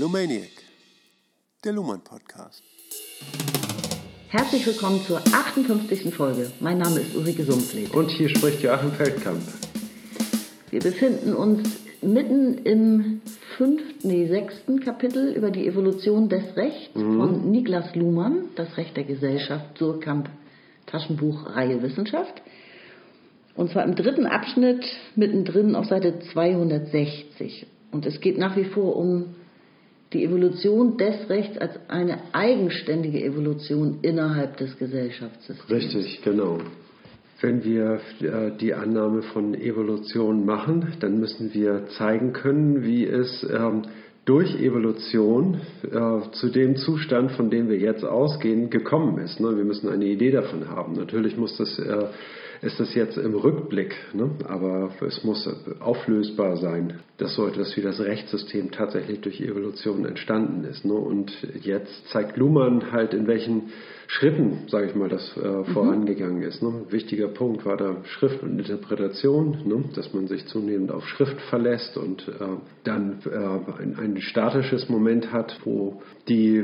Lumaniac, der Luhmann Podcast. Herzlich willkommen zur 58. Folge. Mein Name ist Ulrike Sumpfleth. Und hier spricht Joachim Feldkamp. Wir befinden uns mitten im fünften, nee, sechsten Kapitel über die Evolution des Rechts mhm. von Niklas Luhmann, das Recht der Gesellschaft, Surkamp, Taschenbuch, Reihe Wissenschaft. Und zwar im dritten Abschnitt mittendrin auf Seite 260. Und es geht nach wie vor um die Evolution des Rechts als eine eigenständige Evolution innerhalb des Gesellschaftssystems. Richtig, genau. Wenn wir äh, die Annahme von Evolution machen, dann müssen wir zeigen können, wie es ähm, durch Evolution äh, zu dem Zustand, von dem wir jetzt ausgehen, gekommen ist. Ne? Wir müssen eine Idee davon haben. Natürlich muss das äh, ist das jetzt im Rückblick, ne? aber es muss auflösbar sein, dass so etwas wie das Rechtssystem tatsächlich durch Evolution entstanden ist. Ne? Und jetzt zeigt Luhmann halt, in welchen Schritten, sage ich mal, das äh, mhm. vorangegangen ist. Ne? Ein wichtiger Punkt war da Schrift und Interpretation, ne? dass man sich zunehmend auf Schrift verlässt und äh, dann äh, ein, ein, statisches Moment hat, wo die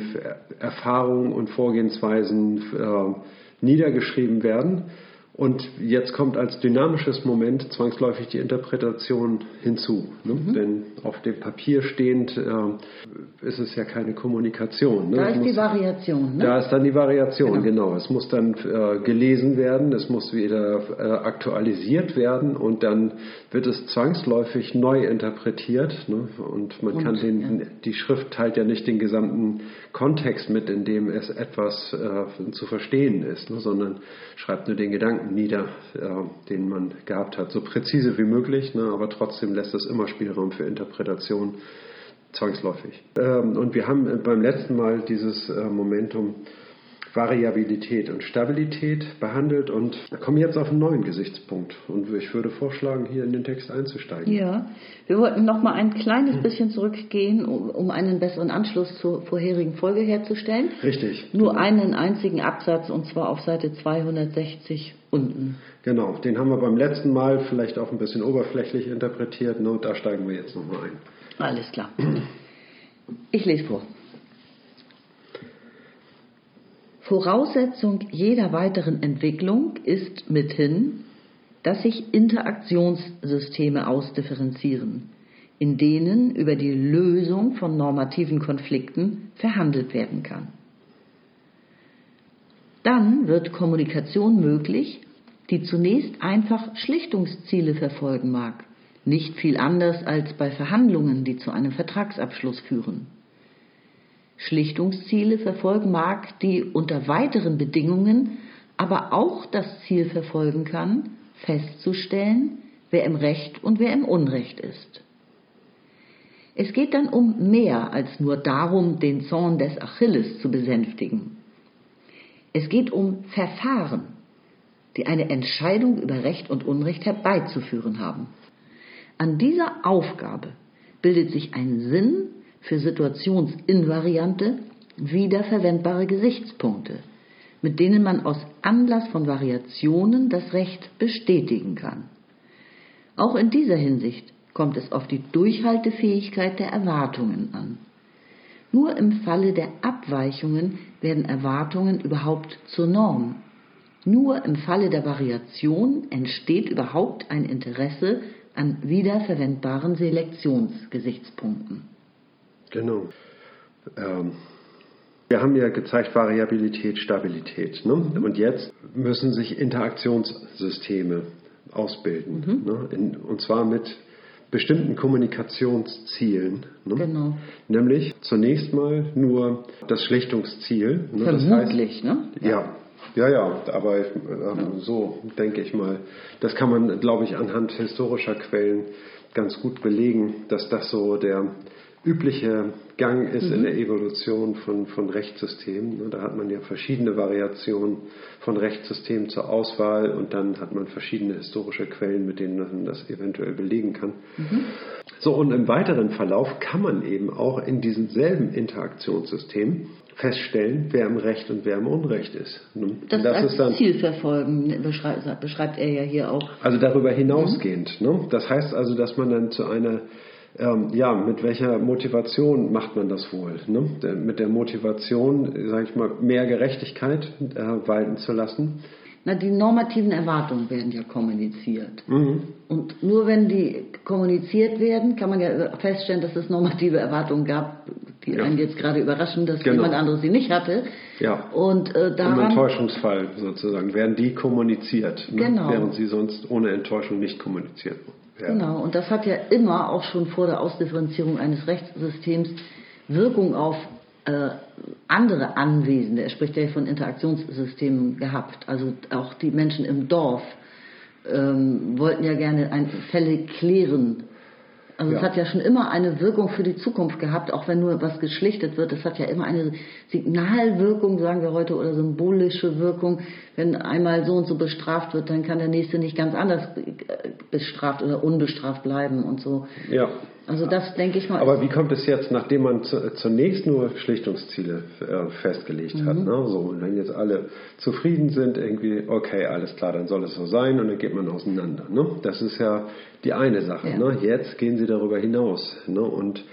Erfahrungen und Vorgehensweisen äh, niedergeschrieben werden und jetzt kommt als dynamisches Moment zwangsläufig die Interpretation hinzu. Ne? Mhm. Denn auf dem Papier stehend äh, ist es ja keine Kommunikation. Ne? Da ist muss, die Variation. Ne? Da ist dann die Variation, genau. genau. Es muss dann äh, gelesen werden, es muss wieder äh, aktualisiert werden und dann wird es zwangsläufig neu interpretiert. Ne? Und man und, kann den, ja. die Schrift teilt ja nicht den gesamten Kontext mit, in dem es etwas äh, zu verstehen ist, ne? sondern schreibt nur den Gedanken nieder, äh, den man gehabt hat. So präzise wie möglich, ne, aber trotzdem lässt es immer Spielraum für Interpretation zwangsläufig. Ähm, und wir haben beim letzten Mal dieses äh, Momentum Variabilität und Stabilität behandelt und kommen jetzt auf einen neuen Gesichtspunkt. Und ich würde vorschlagen, hier in den Text einzusteigen. Ja, wir wollten noch mal ein kleines bisschen zurückgehen, um, um einen besseren Anschluss zur vorherigen Folge herzustellen. Richtig. Nur genau. einen einzigen Absatz und zwar auf Seite 260 unten. Genau, den haben wir beim letzten Mal vielleicht auch ein bisschen oberflächlich interpretiert. Und da steigen wir jetzt noch mal ein. Alles klar. Ich lese vor. Voraussetzung jeder weiteren Entwicklung ist mithin, dass sich Interaktionssysteme ausdifferenzieren, in denen über die Lösung von normativen Konflikten verhandelt werden kann. Dann wird Kommunikation möglich, die zunächst einfach Schlichtungsziele verfolgen mag, nicht viel anders als bei Verhandlungen, die zu einem Vertragsabschluss führen. Schlichtungsziele verfolgen mag, die unter weiteren Bedingungen aber auch das Ziel verfolgen kann, festzustellen, wer im Recht und wer im Unrecht ist. Es geht dann um mehr als nur darum, den Zorn des Achilles zu besänftigen. Es geht um Verfahren, die eine Entscheidung über Recht und Unrecht herbeizuführen haben. An dieser Aufgabe bildet sich ein Sinn für situationsinvariante, wiederverwendbare Gesichtspunkte, mit denen man aus Anlass von Variationen das Recht bestätigen kann. Auch in dieser Hinsicht kommt es auf die Durchhaltefähigkeit der Erwartungen an. Nur im Falle der Abweichungen werden Erwartungen überhaupt zur Norm. Nur im Falle der Variation entsteht überhaupt ein Interesse an wiederverwendbaren Selektionsgesichtspunkten. Genau. Ähm, wir haben ja gezeigt Variabilität, Stabilität. Ne? Und jetzt müssen sich Interaktionssysteme ausbilden. Mhm. Ne? In, und zwar mit bestimmten Kommunikationszielen. Ne? Genau. Nämlich zunächst mal nur das Schlichtungsziel. Ne? Vermutlich, das heißt, ne? Ja. Ja, ja, aber äh, so denke ich mal. Das kann man, glaube ich, anhand historischer Quellen ganz gut belegen, dass das so der übliche Gang ist mhm. in der Evolution von, von Rechtssystemen. Ne, da hat man ja verschiedene Variationen von Rechtssystemen zur Auswahl und dann hat man verschiedene historische Quellen, mit denen man das eventuell belegen kann. Mhm. So, und im weiteren Verlauf kann man eben auch in diesem selben Interaktionssystem feststellen, wer im Recht und wer im Unrecht ist. Das, das als ist dann, Ziel verfolgen, beschreibt, beschreibt, er ja hier auch. Also darüber hinausgehend. Mhm. Ne? Das heißt also, dass man dann zu einer ähm, ja, mit welcher Motivation macht man das wohl? Ne? Mit der Motivation, sage ich mal, mehr Gerechtigkeit äh, walten zu lassen. Na, die normativen Erwartungen werden ja kommuniziert. Mhm. Und nur wenn die kommuniziert werden, kann man ja feststellen, dass es normative Erwartungen gab, die ja. einen jetzt gerade überraschen, dass genau. jemand anderes sie nicht hatte. Ja. Und äh, daran, Im Enttäuschungsfall sozusagen werden die kommuniziert, ne? genau. während sie sonst ohne Enttäuschung nicht kommuniziert werden. Genau. Und das hat ja immer auch schon vor der Ausdifferenzierung eines Rechtssystems Wirkung auf äh, andere Anwesende, er spricht ja von Interaktionssystemen gehabt, also auch die Menschen im Dorf ähm, wollten ja gerne ein, Fälle klären. Also ja. es hat ja schon immer eine Wirkung für die Zukunft gehabt, auch wenn nur was geschlichtet wird. Es hat ja immer eine Signalwirkung, sagen wir heute, oder symbolische Wirkung. Wenn einmal so und so bestraft wird, dann kann der nächste nicht ganz anders bestraft oder unbestraft bleiben und so. Ja. Also das denke ich mal. Aber wie kommt es jetzt, nachdem man zunächst nur Schlichtungsziele äh, festgelegt mhm. hat? Ne? So, und wenn jetzt alle zufrieden sind, irgendwie, okay, alles klar, dann soll es so sein und dann geht man auseinander. Ne? Das ist ja die eine Sache. Ja. Ne? Jetzt gehen sie darüber hinaus. Ne? Und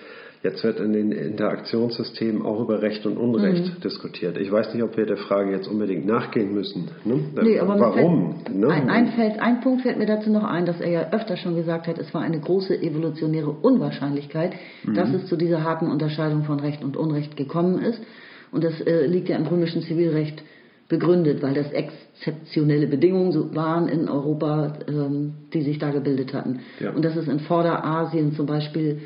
Jetzt wird in den Interaktionssystemen auch über Recht und Unrecht mhm. diskutiert. Ich weiß nicht, ob wir der Frage jetzt unbedingt nachgehen müssen. Ne? Nee, aber Warum? Fällt, ne? ein, ein, fällt, ein Punkt fällt mir dazu noch ein, dass er ja öfter schon gesagt hat, es war eine große evolutionäre Unwahrscheinlichkeit, mhm. dass es zu dieser harten Unterscheidung von Recht und Unrecht gekommen ist. Und das äh, liegt ja im römischen Zivilrecht begründet, weil das exzeptionelle Bedingungen waren in Europa, ähm, die sich da gebildet hatten. Ja. Und dass es in Vorderasien zum Beispiel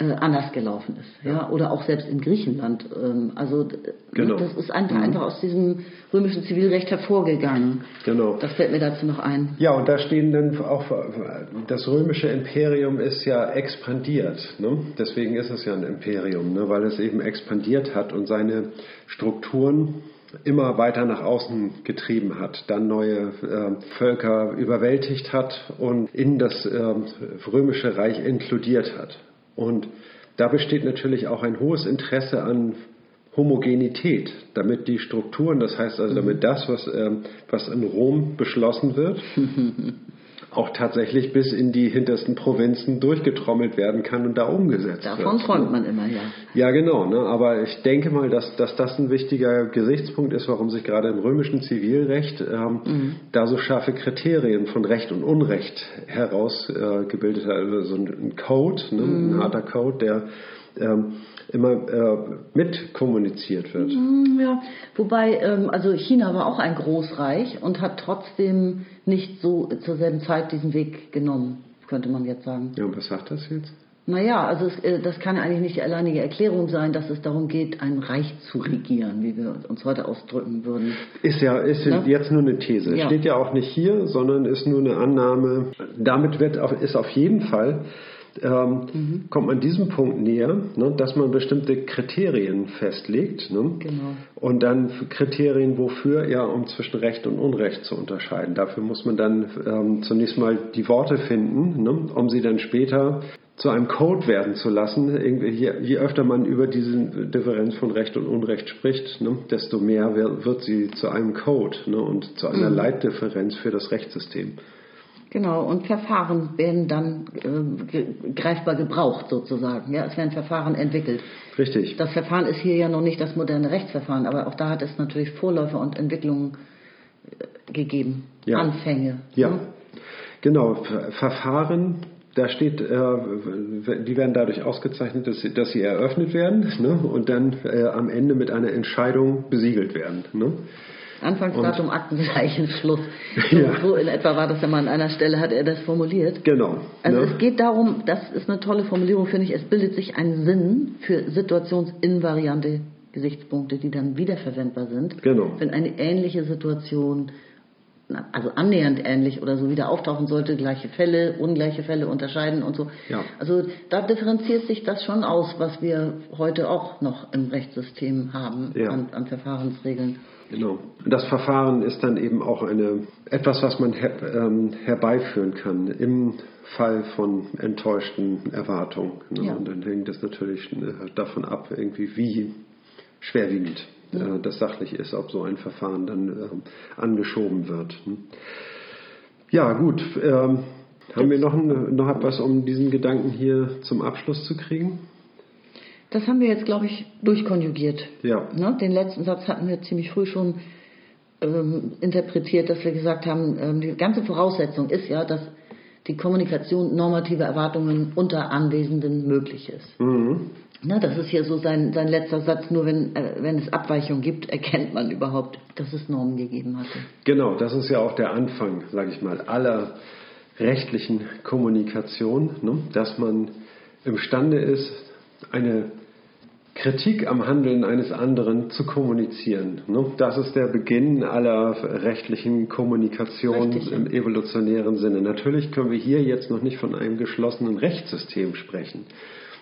äh, anders gelaufen ist. Ja. ja. Oder auch selbst in Griechenland. Ähm, also genau. das ist einfach, mhm. einfach aus diesem römischen Zivilrecht hervorgegangen. Genau. Das fällt mir dazu noch ein. Ja, und da stehen dann auch, das römische Imperium ist ja expandiert. Ne? Deswegen ist es ja ein Imperium, ne? weil es eben expandiert hat und seine Strukturen immer weiter nach außen getrieben hat, dann neue äh, Völker überwältigt hat und in das äh, römische Reich inkludiert hat. Und da besteht natürlich auch ein hohes Interesse an Homogenität, damit die Strukturen, das heißt also damit das, was, äh, was in Rom beschlossen wird, auch tatsächlich bis in die hintersten Provinzen durchgetrommelt werden kann und da umgesetzt Davon wird. Davon träumt man immer, ja. Ja, genau. Ne? Aber ich denke mal, dass, dass das ein wichtiger Gesichtspunkt ist, warum sich gerade im römischen Zivilrecht ähm, mhm. da so scharfe Kriterien von Recht und Unrecht herausgebildet äh, hat. Also so ein Code, ne? mhm. ein harter Code, der ähm, immer äh, mit kommuniziert wird. Mhm, ja, wobei, ähm, also China war auch ein Großreich und hat trotzdem nicht so zur selben Zeit diesen Weg genommen, könnte man jetzt sagen. Ja, und was sagt das jetzt? Naja, also es, äh, das kann eigentlich nicht die alleinige Erklärung sein, dass es darum geht, ein Reich zu regieren, wie wir uns heute ausdrücken würden. Ist ja ist ja? jetzt nur eine These. Ja. Steht ja auch nicht hier, sondern ist nur eine Annahme. Damit wird auf, ist auf jeden Fall ähm, mhm. kommt man diesem Punkt näher, ne, dass man bestimmte Kriterien festlegt. Ne, genau. Und dann Kriterien wofür? Ja, um zwischen Recht und Unrecht zu unterscheiden. Dafür muss man dann ähm, zunächst mal die Worte finden, ne, um sie dann später zu einem Code werden zu lassen. Je, je, öfter man über diese Differenz von Recht und Unrecht spricht, ne, desto mehr wird sie zu einem Code ne, und zu einer mhm. Leitdifferenz für das Rechtssystem. Genau, und Verfahren werden dann äh, greifbar gebraucht sozusagen. Ja, es werden Verfahren entwickelt. Richtig. Das Verfahren ist hier ja noch nicht das moderne Rechtsverfahren, aber auch da hat es natürlich Vorläufer und Entwicklungen äh, gegeben. Ja. Anfänge. Ja, ne? genau. Verfahren da steht, äh, die werden dadurch ausgezeichnet, dass sie, dass sie eröffnet werden ne? und dann äh, am Ende mit einer Entscheidung besiegelt werden. Ne? Anfangsdatum, Aktenzeichen, Schluss. So, ja. so, in etwa war das ja mal an einer Stelle, hat er das formuliert. Genau. Also ne? es geht darum, das ist eine tolle Formulierung, finde ich, es bildet sich ein Sinn für situationsinvariante Gesichtspunkte, die dann wiederverwendbar sind. Genau. Wenn eine ähnliche Situation also annähernd ähnlich oder so wieder auftauchen sollte, gleiche Fälle, ungleiche Fälle unterscheiden und so. Ja. Also da differenziert sich das schon aus, was wir heute auch noch im Rechtssystem haben ja. an, an, Verfahrensregeln. Genau. Das Verfahren ist dann eben auch eine, etwas, was man her, ähm, herbeiführen kann im Fall von enttäuschten Erwartungen. Ne? Ja. Und dann hängt es natürlich äh, davon ab, irgendwie wie schwerwiegend ja. Äh, das sachlich ist, ob so ein Verfahren dann äh, angeschoben wird. Hm. Ja, gut. Ähm, Haben wir noch, ein, noch etwas, um diesen Gedanken hier zum Abschluss zu kriegen? Das haben wir jetzt, glaube ich, durchkonjugiert. Ja. Ne? Den letzten Satz hatten wir ziemlich früh schon ähm, interpretiert, dass wir gesagt haben, ähm, die ganze Voraussetzung ist ja, dass die Kommunikation normative Erwartungen unter Anwesenden möglich ist. Mhm. Na, das ist hier so sein, sein letzter Satz. Nur wenn, äh, wenn es Abweichungen gibt, erkennt man überhaupt, dass es Normen gegeben hatte. Genau, das ist ja auch der Anfang, sage ich mal, aller rechtlichen Kommunikation, ne? dass man imstande ist, eine Kritik am Handeln eines anderen zu kommunizieren. Ne? Das ist der Beginn aller rechtlichen Kommunikation Richtig, im evolutionären Sinne. Natürlich können wir hier jetzt noch nicht von einem geschlossenen Rechtssystem sprechen.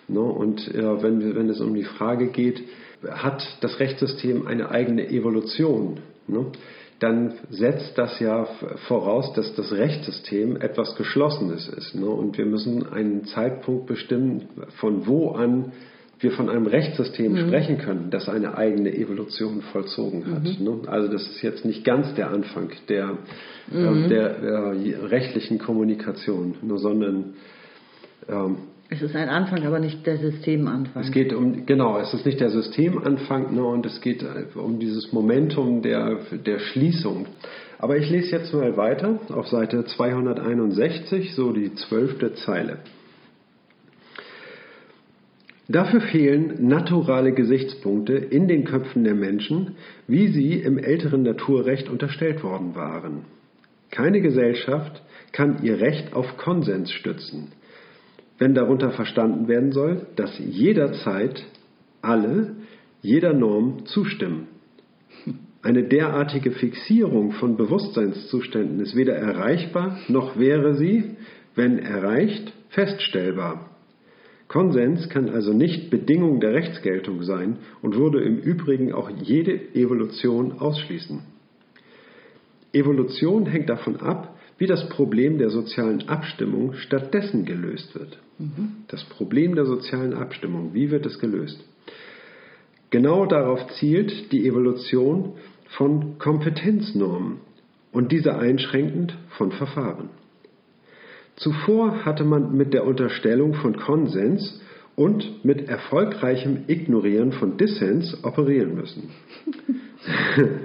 Ne? Und äh, wenn, es um die Frage geht, hat das Rechtssystem eine eigene Evolution? Ne? Dann setzt das ja voraus, dass das Rechtssystem etwas Geschlossenes ist. Ne? Und wir müssen einen Zeitpunkt bestimmen, von wo an wir von einem Rechtssystem sprechen können, das eine eigene Evolution vollzogen hat. Ne? Also das ist jetzt nicht ganz der Anfang der, äh, der äh, rechtlichen Kommunikation, nur sondern ähm, Es ist ein Anfang, aber nicht der Systemanfang. es geht um, genau, es ist nicht der Systemanfang, ne, und es geht äh, um dieses Momentum der, der Schließung. Aber ich lese jetzt mal weiter auf Seite 261, so die zwölfte Zeile. Dafür fehlen naturale Gesichtspunkte in den Köpfen der Menschen, wie sie im älteren Naturrecht unterstellt worden waren. Keine Gesellschaft kann ihr Recht auf Konsens stützen wenn darunter verstanden werden soll, dass jederzeit alle jeder Norm zustimmen. Eine derartige Fixierung von Bewusstseinszuständen ist weder erreichbar, noch wäre sie, wenn erreicht, feststellbar. Konsens kann also nicht Bedingung der Rechtsgeltung sein und würde im Übrigen auch jede Evolution ausschließen. Evolution hängt davon ab, wie das Problem der sozialen Abstimmung stattdessen gelöst wird. Das Problem der sozialen Abstimmung, wie wird es gelöst? Genau darauf zielt die Evolution von Kompetenznormen und diese einschränkend von Verfahren. Zuvor hatte man mit der Unterstellung von Konsens und mit erfolgreichem Ignorieren von Dissens operieren müssen.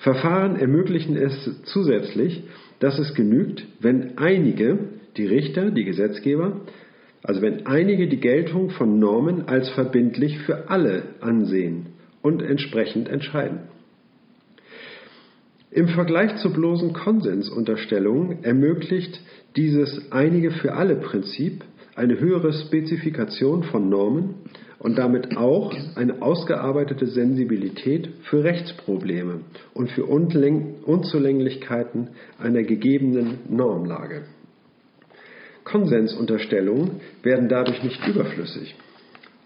Verfahren ermöglichen es zusätzlich, dass es genügt, wenn einige, die Richter, die Gesetzgeber, also wenn einige die Geltung von Normen als verbindlich für alle ansehen und entsprechend entscheiden. Im Vergleich zu bloßen Konsensunterstellungen ermöglicht dieses einige für alle Prinzip eine höhere Spezifikation von Normen und damit auch eine ausgearbeitete Sensibilität für Rechtsprobleme und für Unzulänglichkeiten einer gegebenen Normlage. Konsensunterstellungen werden dadurch nicht überflüssig.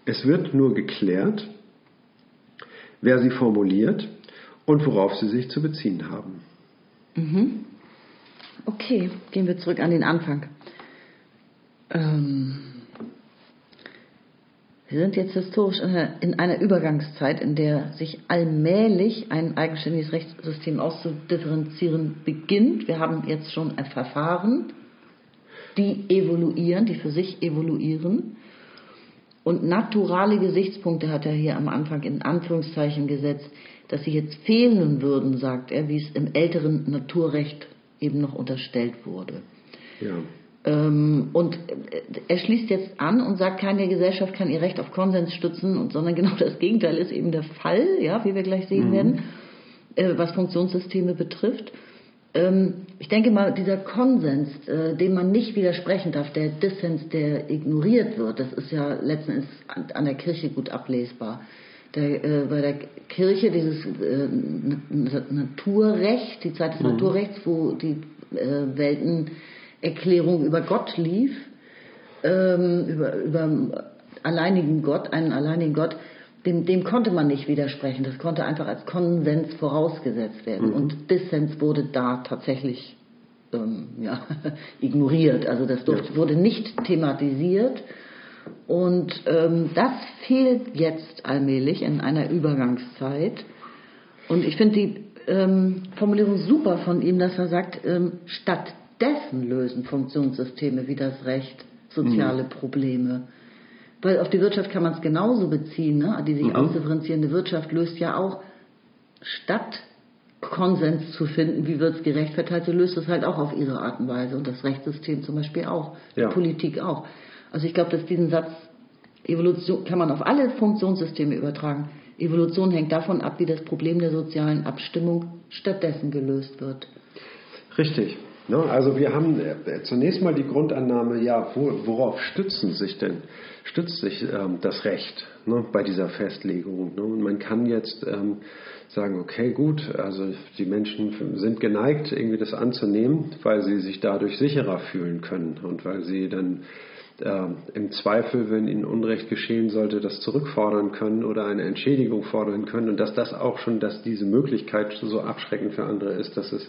Es wird nur geklärt, wer sie formuliert und worauf sie sich zu beziehen haben. Okay, gehen wir zurück an den Anfang. Ähm, wir sind jetzt historisch in einer, in einer Übergangszeit, in der sich allmählich ein eigenständiges Rechtssystem auszudifferenzieren beginnt. Wir haben jetzt schon ein Verfahren, die evoluieren, die für sich evoluieren. Und naturale Gesichtspunkte hat er hier am Anfang in Anführungszeichen gesetzt, dass sie jetzt fehlen würden, sagt er, wie es im älteren Naturrecht eben noch unterstellt wurde. Ja. Ähm, und er schließt jetzt an und sagt, keine Gesellschaft kann ihr Recht auf Konsens stützen, und, sondern genau das Gegenteil ist eben der Fall, ja, wie wir gleich sehen werden, äh, was Funktionssysteme betrifft. Ähm, ich denke mal, dieser Konsens, äh, dem man nicht widersprechen darf, der Dissens, der ignoriert wird, das ist ja letzten Endes an, an der Kirche gut ablesbar. Der, äh, bei der Kirche dieses äh, Na- Naturrecht, die Zeit des Naturrechts, wo die äh, Weltenerklärung über Gott lief, ähm, über, über alleinigen Gott, einen alleinigen Gott, dem, dem konnte man nicht widersprechen. Das konnte einfach als Konsens vorausgesetzt werden. Und Dissens wurde da tatsächlich ähm, ja, ignoriert. Also das durfte, wurde nicht thematisiert. Und ähm, das fehlt jetzt allmählich in einer Übergangszeit. Und ich finde die ähm, Formulierung super von ihm, dass er sagt, ähm, stattdessen lösen Funktionssysteme wie das Recht soziale mhm. Probleme. Weil auf die Wirtschaft kann man es genauso beziehen. Ne? Die sich mhm. ausdifferenzierende Wirtschaft löst ja auch statt Konsens zu finden, wie wird es gerecht verteilt, so löst es halt auch auf ihre Art und Weise. Und das Rechtssystem zum Beispiel auch, ja. die Politik auch. Also ich glaube, dass diesen Satz Evolution kann man auf alle Funktionssysteme übertragen. Evolution hängt davon ab, wie das Problem der sozialen Abstimmung stattdessen gelöst wird. Richtig. Ne? Also wir haben äh, zunächst mal die Grundannahme, ja, worauf stützen sich denn, stützt sich ähm, das Recht ne, bei dieser Festlegung? Ne? Und man kann jetzt ähm, sagen, okay, gut, also die Menschen sind geneigt, irgendwie das anzunehmen, weil sie sich dadurch sicherer fühlen können und weil sie dann im Zweifel, wenn ihnen Unrecht geschehen sollte, das zurückfordern können oder eine Entschädigung fordern können und dass das auch schon, dass diese Möglichkeit so abschreckend für andere ist, dass es,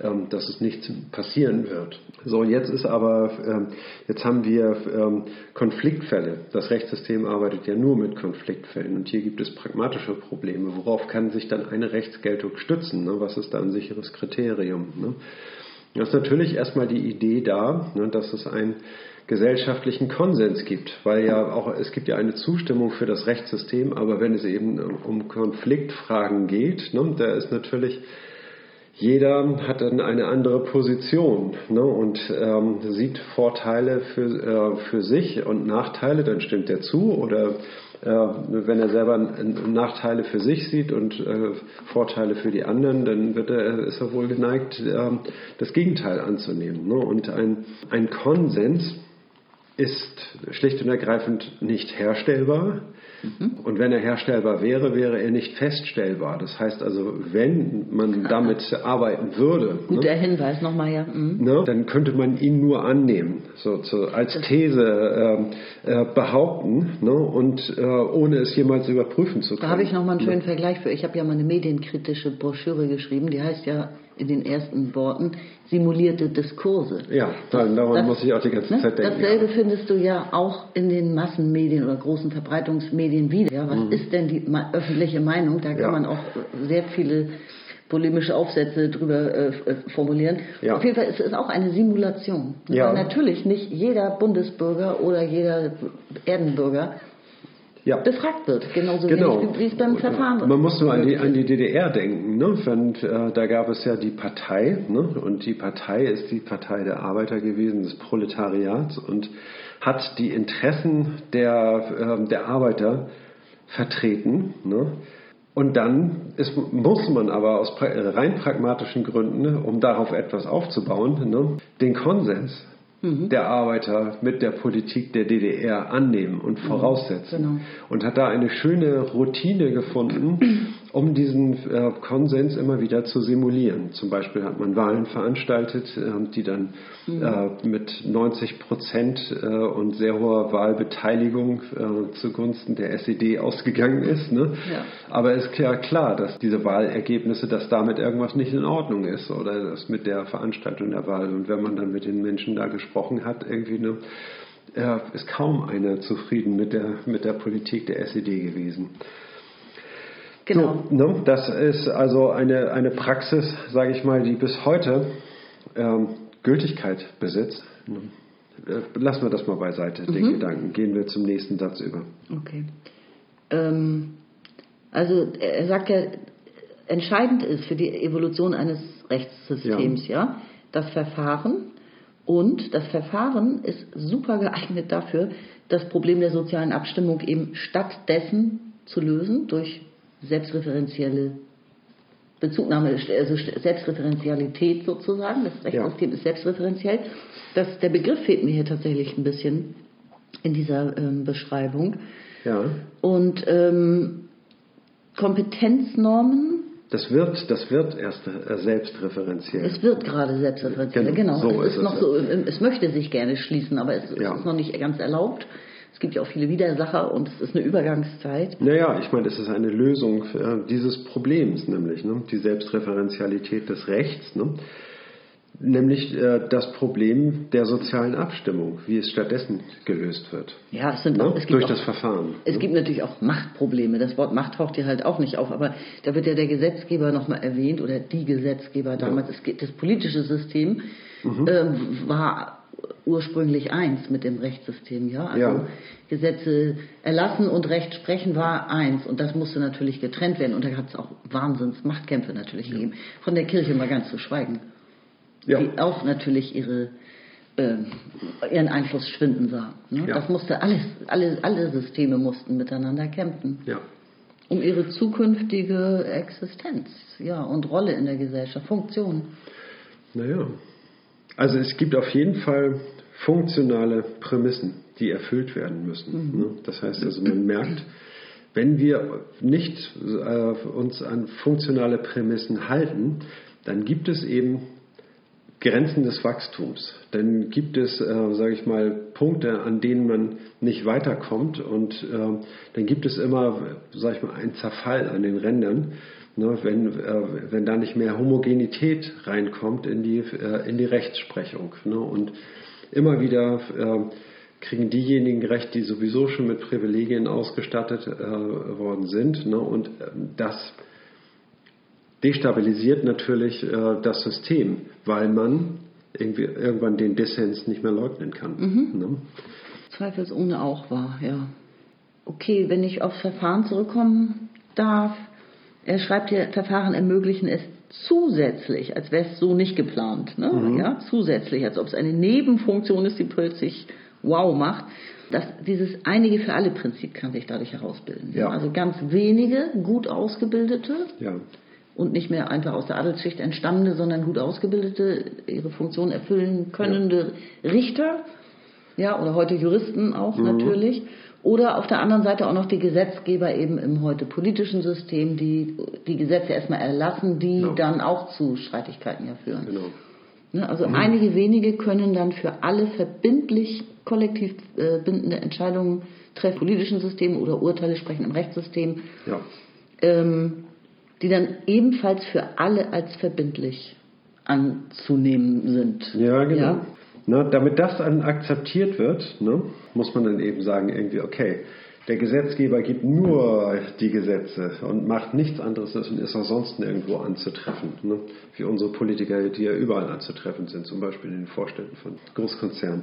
ähm, dass es nicht passieren wird. So, jetzt ist aber, ähm, jetzt haben wir ähm, Konfliktfälle. Das Rechtssystem arbeitet ja nur mit Konfliktfällen und hier gibt es pragmatische Probleme. Worauf kann sich dann eine Rechtsgeltung stützen? Ne? Was ist da ein sicheres Kriterium? Ne? Da ist natürlich erstmal die Idee da, ne, dass es ein gesellschaftlichen Konsens gibt, weil ja auch es gibt ja eine Zustimmung für das Rechtssystem, aber wenn es eben um Konfliktfragen geht, ne, da ist natürlich jeder hat dann eine andere Position ne, und ähm, sieht Vorteile für, äh, für sich und Nachteile, dann stimmt er zu oder äh, wenn er selber Nachteile für sich sieht und äh, Vorteile für die anderen, dann wird er, ist er wohl geneigt, äh, das Gegenteil anzunehmen. Ne? Und ein, ein Konsens ist schlicht und ergreifend nicht herstellbar. Mhm. Und wenn er herstellbar wäre, wäre er nicht feststellbar. Das heißt also, wenn man damit arbeiten würde, guter ne, Hinweis nochmal ja, mhm. ne, dann könnte man ihn nur annehmen, so, so als These äh, äh, behaupten ne, und äh, ohne es jemals überprüfen zu können. Da habe ich nochmal einen schönen Vergleich für. Ich habe ja mal eine medienkritische Broschüre geschrieben, die heißt ja in den ersten Worten simulierte Diskurse. Ja, daran das, muss ich auch die ganze ne? Zeit denken. Dasselbe ja. findest du ja auch in den Massenmedien oder großen Verbreitungsmedien wieder. Ja, was mhm. ist denn die öffentliche Meinung? Da kann ja. man auch sehr viele polemische Aufsätze drüber äh, äh, formulieren. Ja. Auf jeden Fall ist es auch eine Simulation. Ja. Weil natürlich nicht jeder Bundesbürger oder jeder Erdenbürger ja. befragt wird, genauso genau. wie es beim Verfahren Man muss nur an die, an die DDR denken. Ne? Wenn, äh, da gab es ja die Partei ne? und die Partei ist die Partei der Arbeiter gewesen, des Proletariats und hat die Interessen der, äh, der Arbeiter vertreten. Ne? Und dann ist, muss man aber aus rein pragmatischen Gründen, um darauf etwas aufzubauen, ne, den Konsens mhm. der Arbeiter mit der Politik der DDR annehmen und mhm. voraussetzen. Genau. Und hat da eine schöne Routine gefunden, um diesen äh, Konsens immer wieder zu simulieren. Zum Beispiel hat man Wahlen veranstaltet, äh, die dann mhm. äh, mit 90 Prozent äh, und sehr hoher Wahlbeteiligung äh, zugunsten der SED ausgegangen ist. Ne? Ja. Aber es ist ja klar, dass diese Wahlergebnisse, dass damit irgendwas nicht in Ordnung ist oder das mit der Veranstaltung der Wahl. Und wenn man dann mit den Menschen da gesprochen hat, irgendwie ne, ist kaum einer zufrieden mit der, mit der Politik der SED gewesen. Genau. So, ne, das ist also eine, eine Praxis, sage ich mal, die bis heute ähm, Gültigkeit besitzt. Äh, lassen wir das mal beiseite, mhm. den Gedanken. Gehen wir zum nächsten Satz über. Okay. Ähm, also er sagt ja, entscheidend ist für die Evolution eines Rechtssystems ja, ja das Verfahren. Und das Verfahren ist super geeignet dafür, das Problem der sozialen Abstimmung eben stattdessen zu lösen durch selbstreferenzielle Bezugnahme, also Selbstreferenzialität sozusagen. Das Rechtssystem ja. ist selbstreferenziell. Das, der Begriff fehlt mir hier tatsächlich ein bisschen in dieser ähm, Beschreibung. Ja. Und ähm, Kompetenznormen. Das wird, das wird erst äh, selbstreferenziell. Es wird gerade selbstreferenziell, genau. genau. So es, ist, ist noch so, es möchte sich gerne schließen, aber es, ja. ist noch nicht ganz erlaubt. Es gibt ja auch viele Widersacher und es ist eine Übergangszeit. Naja, ich meine, es ist eine Lösung dieses Problems, nämlich ne? die Selbstreferenzialität des Rechts. Ne? Nämlich äh, das Problem der sozialen Abstimmung, wie es stattdessen gelöst wird. Ja, es sind ne? auch, es durch auch, das Verfahren. Es ne? gibt natürlich auch Machtprobleme. Das Wort Macht taucht hier halt auch nicht auf, aber da wird ja der Gesetzgeber nochmal erwähnt oder die Gesetzgeber damals. Ja. Es das politische System ähm, war ursprünglich eins mit dem Rechtssystem, ja. Also Ja. Gesetze erlassen und Recht sprechen war eins und das musste natürlich getrennt werden und da hat es auch Wahnsinns Machtkämpfe natürlich gegeben. Von der Kirche mal ganz zu schweigen, Ja. die auch natürlich ihre ähm, ihren Einfluss schwinden sah. Ne? Ja. Das musste alles, alle, alle Systeme mussten miteinander kämpfen Ja. um ihre zukünftige Existenz, ja und Rolle in der Gesellschaft, Funktion. Naja. Also es gibt auf jeden Fall funktionale Prämissen, die erfüllt werden müssen. Ne? Das heißt also, man merkt, wenn wir nicht äh, uns an funktionale Prämissen halten, dann gibt es eben Grenzen des Wachstums. Dann gibt es, äh, sage ich mal, Punkte, an denen man nicht weiterkommt und äh, dann gibt es immer, sage ich mal, einen Zerfall an den Rändern, ne, wenn, äh, wenn da nicht mehr Homogenität reinkommt in die, äh, in die Rechtsprechung. Ne, und immer wieder äh, kriegen diejenigen Recht, die sowieso schon mit Privilegien ausgestattet äh, worden sind. Ne, und äh, das destabilisiert natürlich äh, das System, weil man irgendwie irgendwann den Dissens nicht mehr leugnen kann. Ne? Zweifelsohne auch wahr, ja. Okay, wenn ich aufs Verfahren zurückkommen darf, er schreibt hier, Verfahren ermöglichen es zusätzlich, als wäre es so nicht geplant, ne? ja, zusätzlich, als ob es eine Nebenfunktion ist, die plötzlich wow macht. Das, dieses einige für alle Prinzip kann sich dadurch herausbilden. Ja. Also ganz wenige gut ausgebildete, Ja. und nicht mehr einfach aus der Adelsschicht entstammende, sondern gut ausgebildete, ihre Funktion erfüllen könnende Richter, ja, oder heute Juristen auch natürlich. Oder auf der anderen Seite auch noch die Gesetzgeber eben im heute politischen System, die die Gesetze erstmal erlassen, die Ja. dann auch zu Streitigkeiten ja führen. Genau. Ne, also einige wenige können dann für alle verbindlich kollektiv äh, bindende Entscheidungen treffen, politischen System oder Urteile sprechen im Rechtssystem Ja. ähm, die dann ebenfalls für alle als verbindlich anzunehmen sind. Ja, genau. Ja? Na, damit das dann akzeptiert wird, ne, muss man dann eben sagen, irgendwie, okay, der Gesetzgeber gibt nur die Gesetze und macht nichts anderes und ist auch sonst nirgendwo anzutreffen. Ne? Wie unsere Politiker, die ja überall anzutreffen sind, zum Beispiel in den Vorständen von Großkonzernen.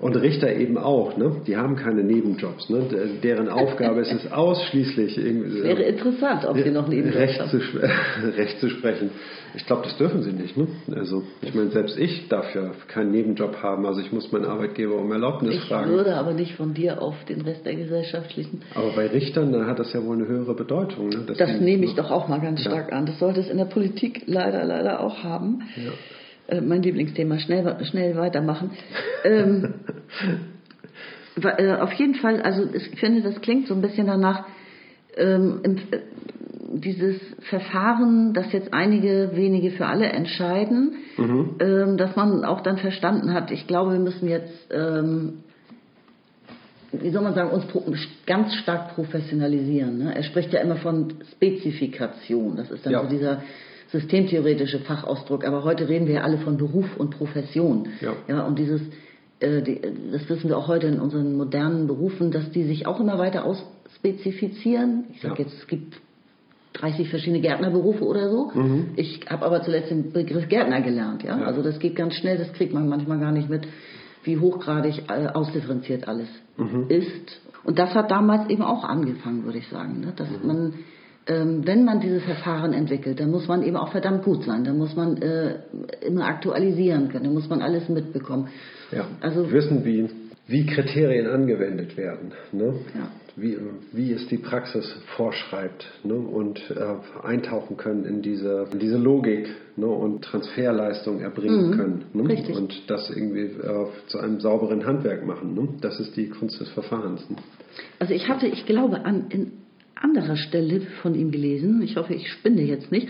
Und Richter eben auch, ne? die haben keine Nebenjobs. Ne? Deren Aufgabe ist es ausschließlich irgendwie. Wäre interessant, ob sie noch neben Recht zu, sp- Recht zu sprechen. Ich glaube, das dürfen sie nicht. Ne? Also, ich meine, selbst ich darf ja keinen Nebenjob haben. Also, ich muss meinen Arbeitgeber um Erlaubnis Ich fragen. würde aber nicht von dir auf den Rest der Gesellschaft schließen. Aber bei Richtern, da hat das ja wohl eine höhere Bedeutung. Ne? Das nehme ich doch auch mal ganz Ja. stark an. Das sollte es in der Politik leider, leider auch haben. Äh, mein Lieblingsthema, schnell, schnell weitermachen. ähm, äh, auf jeden Fall, also ich finde, das klingt so ein bisschen danach, ähm, äh, dieses Verfahren, das jetzt einige wenige für alle entscheiden, ähm, dass man auch dann verstanden hat, ich glaube, wir müssen jetzt ähm, wie soll man sagen, uns ganz stark professionalisieren. Ne? Er spricht ja immer von Spezifikation. Das ist dann Ja. so dieser systemtheoretische Fachausdruck. Aber heute reden wir ja alle von Beruf und Profession. Ja. und dieses, äh, die, das wissen wir auch heute in unseren modernen Berufen, dass die sich auch immer weiter ausspezifizieren. Ich sage Ja. jetzt, es gibt 30 verschiedene Gärtnerberufe oder so. Ich habe aber zuletzt den Begriff Gärtner gelernt. Ja? Ja. Also das geht ganz schnell, das kriegt man manchmal gar nicht mit, wie hochgradig äh, ausdifferenziert alles ist. Und das hat damals eben auch angefangen, würde ich sagen. Ne? Dass man, ähm, wenn man dieses Verfahren entwickelt, dann muss man eben auch verdammt gut sein. Dann muss man äh, immer aktualisieren können, dann muss man alles mitbekommen. Ja. Also Wissen, wie, wie Kriterien angewendet werden. Ne? Ja. Wie, wie es die Praxis vorschreibt. Ne? Und äh, eintauchen können in diese, in diese Logik ne? und Transferleistung erbringen können. Ne? Mhm. Richtig. Und das irgendwie äh, zu einem sauberen Handwerk machen. Ne? Das ist die Kunst des Verfahrens. Ne? Also ich hatte, ich glaube, an in anderer Stelle von ihm gelesen, ich hoffe, ich spinne jetzt nicht,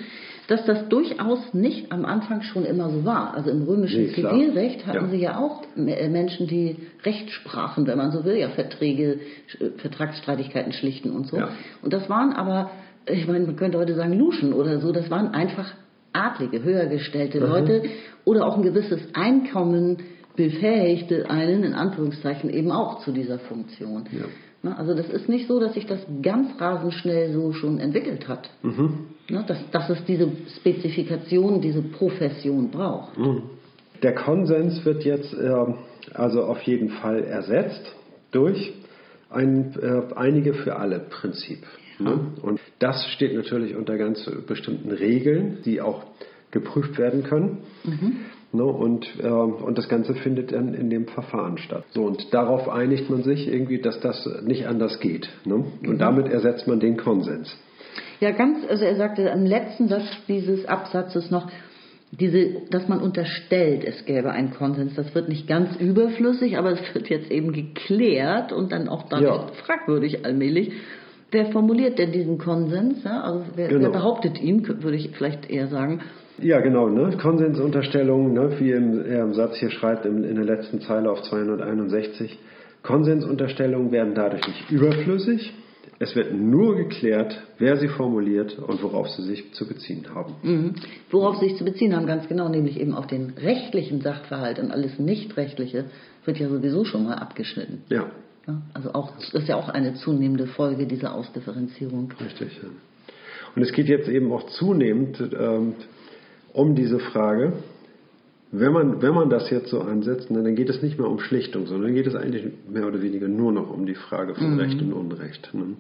dass das durchaus nicht am Anfang schon immer so war. Also im römischen Nee. Zivilrecht hatten Ja. sie ja auch äh, Menschen, die Recht sprachen, wenn man so will, ja Verträge, Sch- Vertragsstreitigkeiten schlichten und so. Ja. Und das waren aber, ich meine, man könnte heute sagen Luschen oder so, das waren einfach adlige, höhergestellte Leute oder auch ein gewisses Einkommen befähigte einen, in Anführungszeichen, eben auch zu dieser Funktion. Ja. Ne, Also das ist nicht so, dass sich das ganz rasend schnell so schon entwickelt hat. Ne, Dass, dass es diese Spezifikation, diese Profession braucht. Der Konsens wird jetzt äh, also auf jeden Fall ersetzt durch ein äh, Einige für alle Prinzip. Ne? Und das steht natürlich unter ganz bestimmten Regeln, die auch geprüft werden können. Mhm. Ne? Und, äh, und das Ganze findet dann in dem Verfahren statt. So, und darauf einigt man sich irgendwie, dass das nicht anders geht. Ne? Und mhm. damit ersetzt man den Konsens. Ja, ganz, also er sagte im letzten Satz dieses Absatzes noch, diese, dass man unterstellt, es gäbe einen Konsens, das wird nicht ganz überflüssig, aber es wird jetzt eben geklärt und dann auch dann ja. fragwürdig allmählich. Wer formuliert denn diesen Konsens? Ja? Also wer, genau. wer, behauptet ihn, würde ich vielleicht eher sagen. Ja, genau. Ne? Konsensunterstellung, ne? wie im, er im Satz hier schreibt, in, in der letzten Zeile auf 261. Konsensunterstellungen werden dadurch nicht überflüssig, es wird nur geklärt, wer sie formuliert und worauf sie sich zu beziehen haben. Mhm. Worauf sie sich zu beziehen haben, ganz genau, nämlich eben auf den rechtlichen Sachverhalt und alles Nicht-Rechtliche wird ja sowieso schon mal abgeschnitten. Ja. ja also auch, das ist ja auch eine zunehmende Folge dieser Ausdifferenzierung. Richtig, ja. Und es geht jetzt eben auch zunehmend ähm, um diese Frage, wenn man, wenn man das jetzt so ansetzt, dann geht es nicht mehr um Schlichtung, sondern geht es eigentlich mehr oder weniger nur noch um die Frage von mhm. Recht und Unrecht. Ne?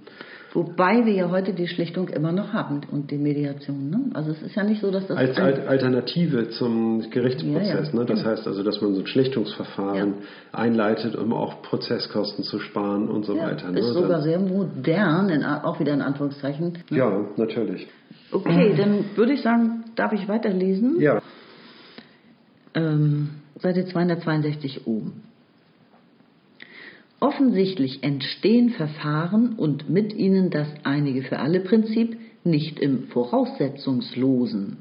Wobei wir ja heute die Schlichtung immer noch haben und die Mediation. Ne? Also es ist ja nicht so, dass das... Als Alternative zum Gerichtsprozess. Ja, ja. Ne? Das heißt also, dass man so ein Schlichtungsverfahren ja. einleitet, um auch Prozesskosten zu sparen und so weiter. Ne? ist sogar sehr modern, in, auch wieder in Anführungszeichen. Ne? Ja, natürlich. Okay, dann würde ich sagen, darf ich weiterlesen? Ja ähm, Seite 262 oben. Offensichtlich entstehen Verfahren und mit ihnen das einige für alle Prinzip nicht im Voraussetzungslosen.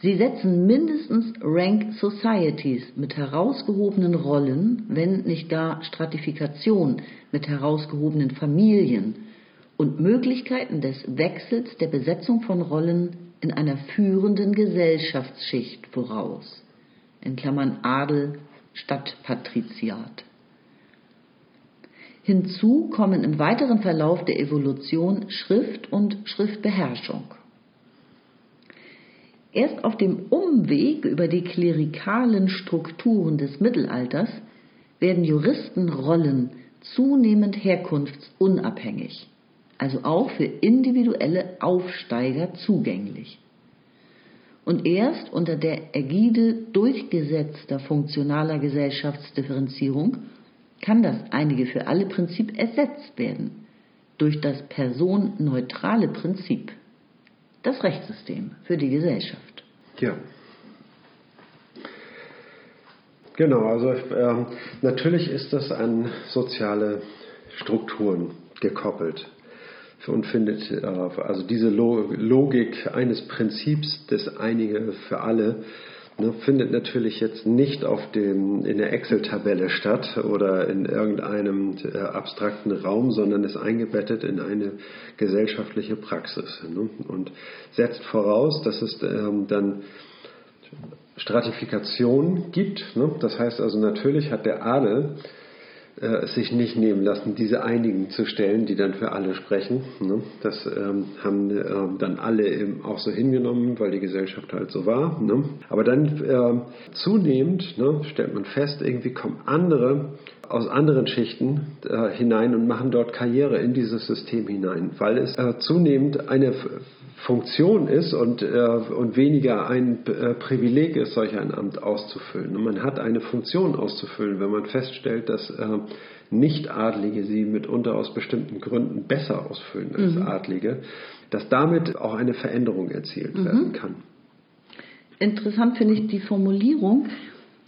Sie setzen mindestens Rank Societies mit herausgehobenen Rollen, wenn nicht gar Stratifikation mit herausgehobenen Familien und Möglichkeiten des Wechsels der Besetzung von Rollen in einer führenden Gesellschaftsschicht voraus, in Klammern Adel statt Patriziat. Hinzu kommen im weiteren Verlauf der Evolution Schrift und Schriftbeherrschung. Erst auf dem Umweg über die klerikalen Strukturen des Mittelalters werden Juristenrollen zunehmend herkunftsunabhängig also auch für individuelle Aufsteiger zugänglich. Und erst unter der Ägide durchgesetzter funktionaler Gesellschaftsdifferenzierung kann das einige für alle Prinzip ersetzt werden durch das personneutrale Prinzip, das Rechtssystem für die Gesellschaft. Ja. Genau, also äh, natürlich ist das an soziale Strukturen gekoppelt und findet äh, also diese Logik eines Prinzips des Einige für alle ne, findet natürlich jetzt nicht auf dem, in der Excel-Tabelle statt oder in irgendeinem äh, abstrakten Raum, sondern ist eingebettet in eine gesellschaftliche Praxis ne, und setzt voraus, dass es ähm, dann Stratifikation gibt. Ne, das heißt also natürlich hat der Adel äh, sich nicht nehmen lassen, diese einigen zu stellen, die dann für alle sprechen. Ne? Das ähm, haben äh, dann alle eben auch so hingenommen, weil die Gesellschaft halt so war. Ne? Aber dann äh, zunehmend ne, stellt man fest, irgendwie kommen andere aus anderen Schichten äh, hinein und machen dort Karriere in dieses System hinein, weil es äh, zunehmend eine Funktion ist und, äh, und weniger ein äh, Privileg ist, solch ein Amt auszufüllen. Und man hat eine Funktion auszufüllen, wenn man feststellt, dass äh, Nicht-Adlige sie mitunter aus bestimmten Gründen besser ausfüllen als mhm. Adlige, dass damit auch eine Veränderung erzielt mhm. werden kann. Interessant finde ich die Formulierung,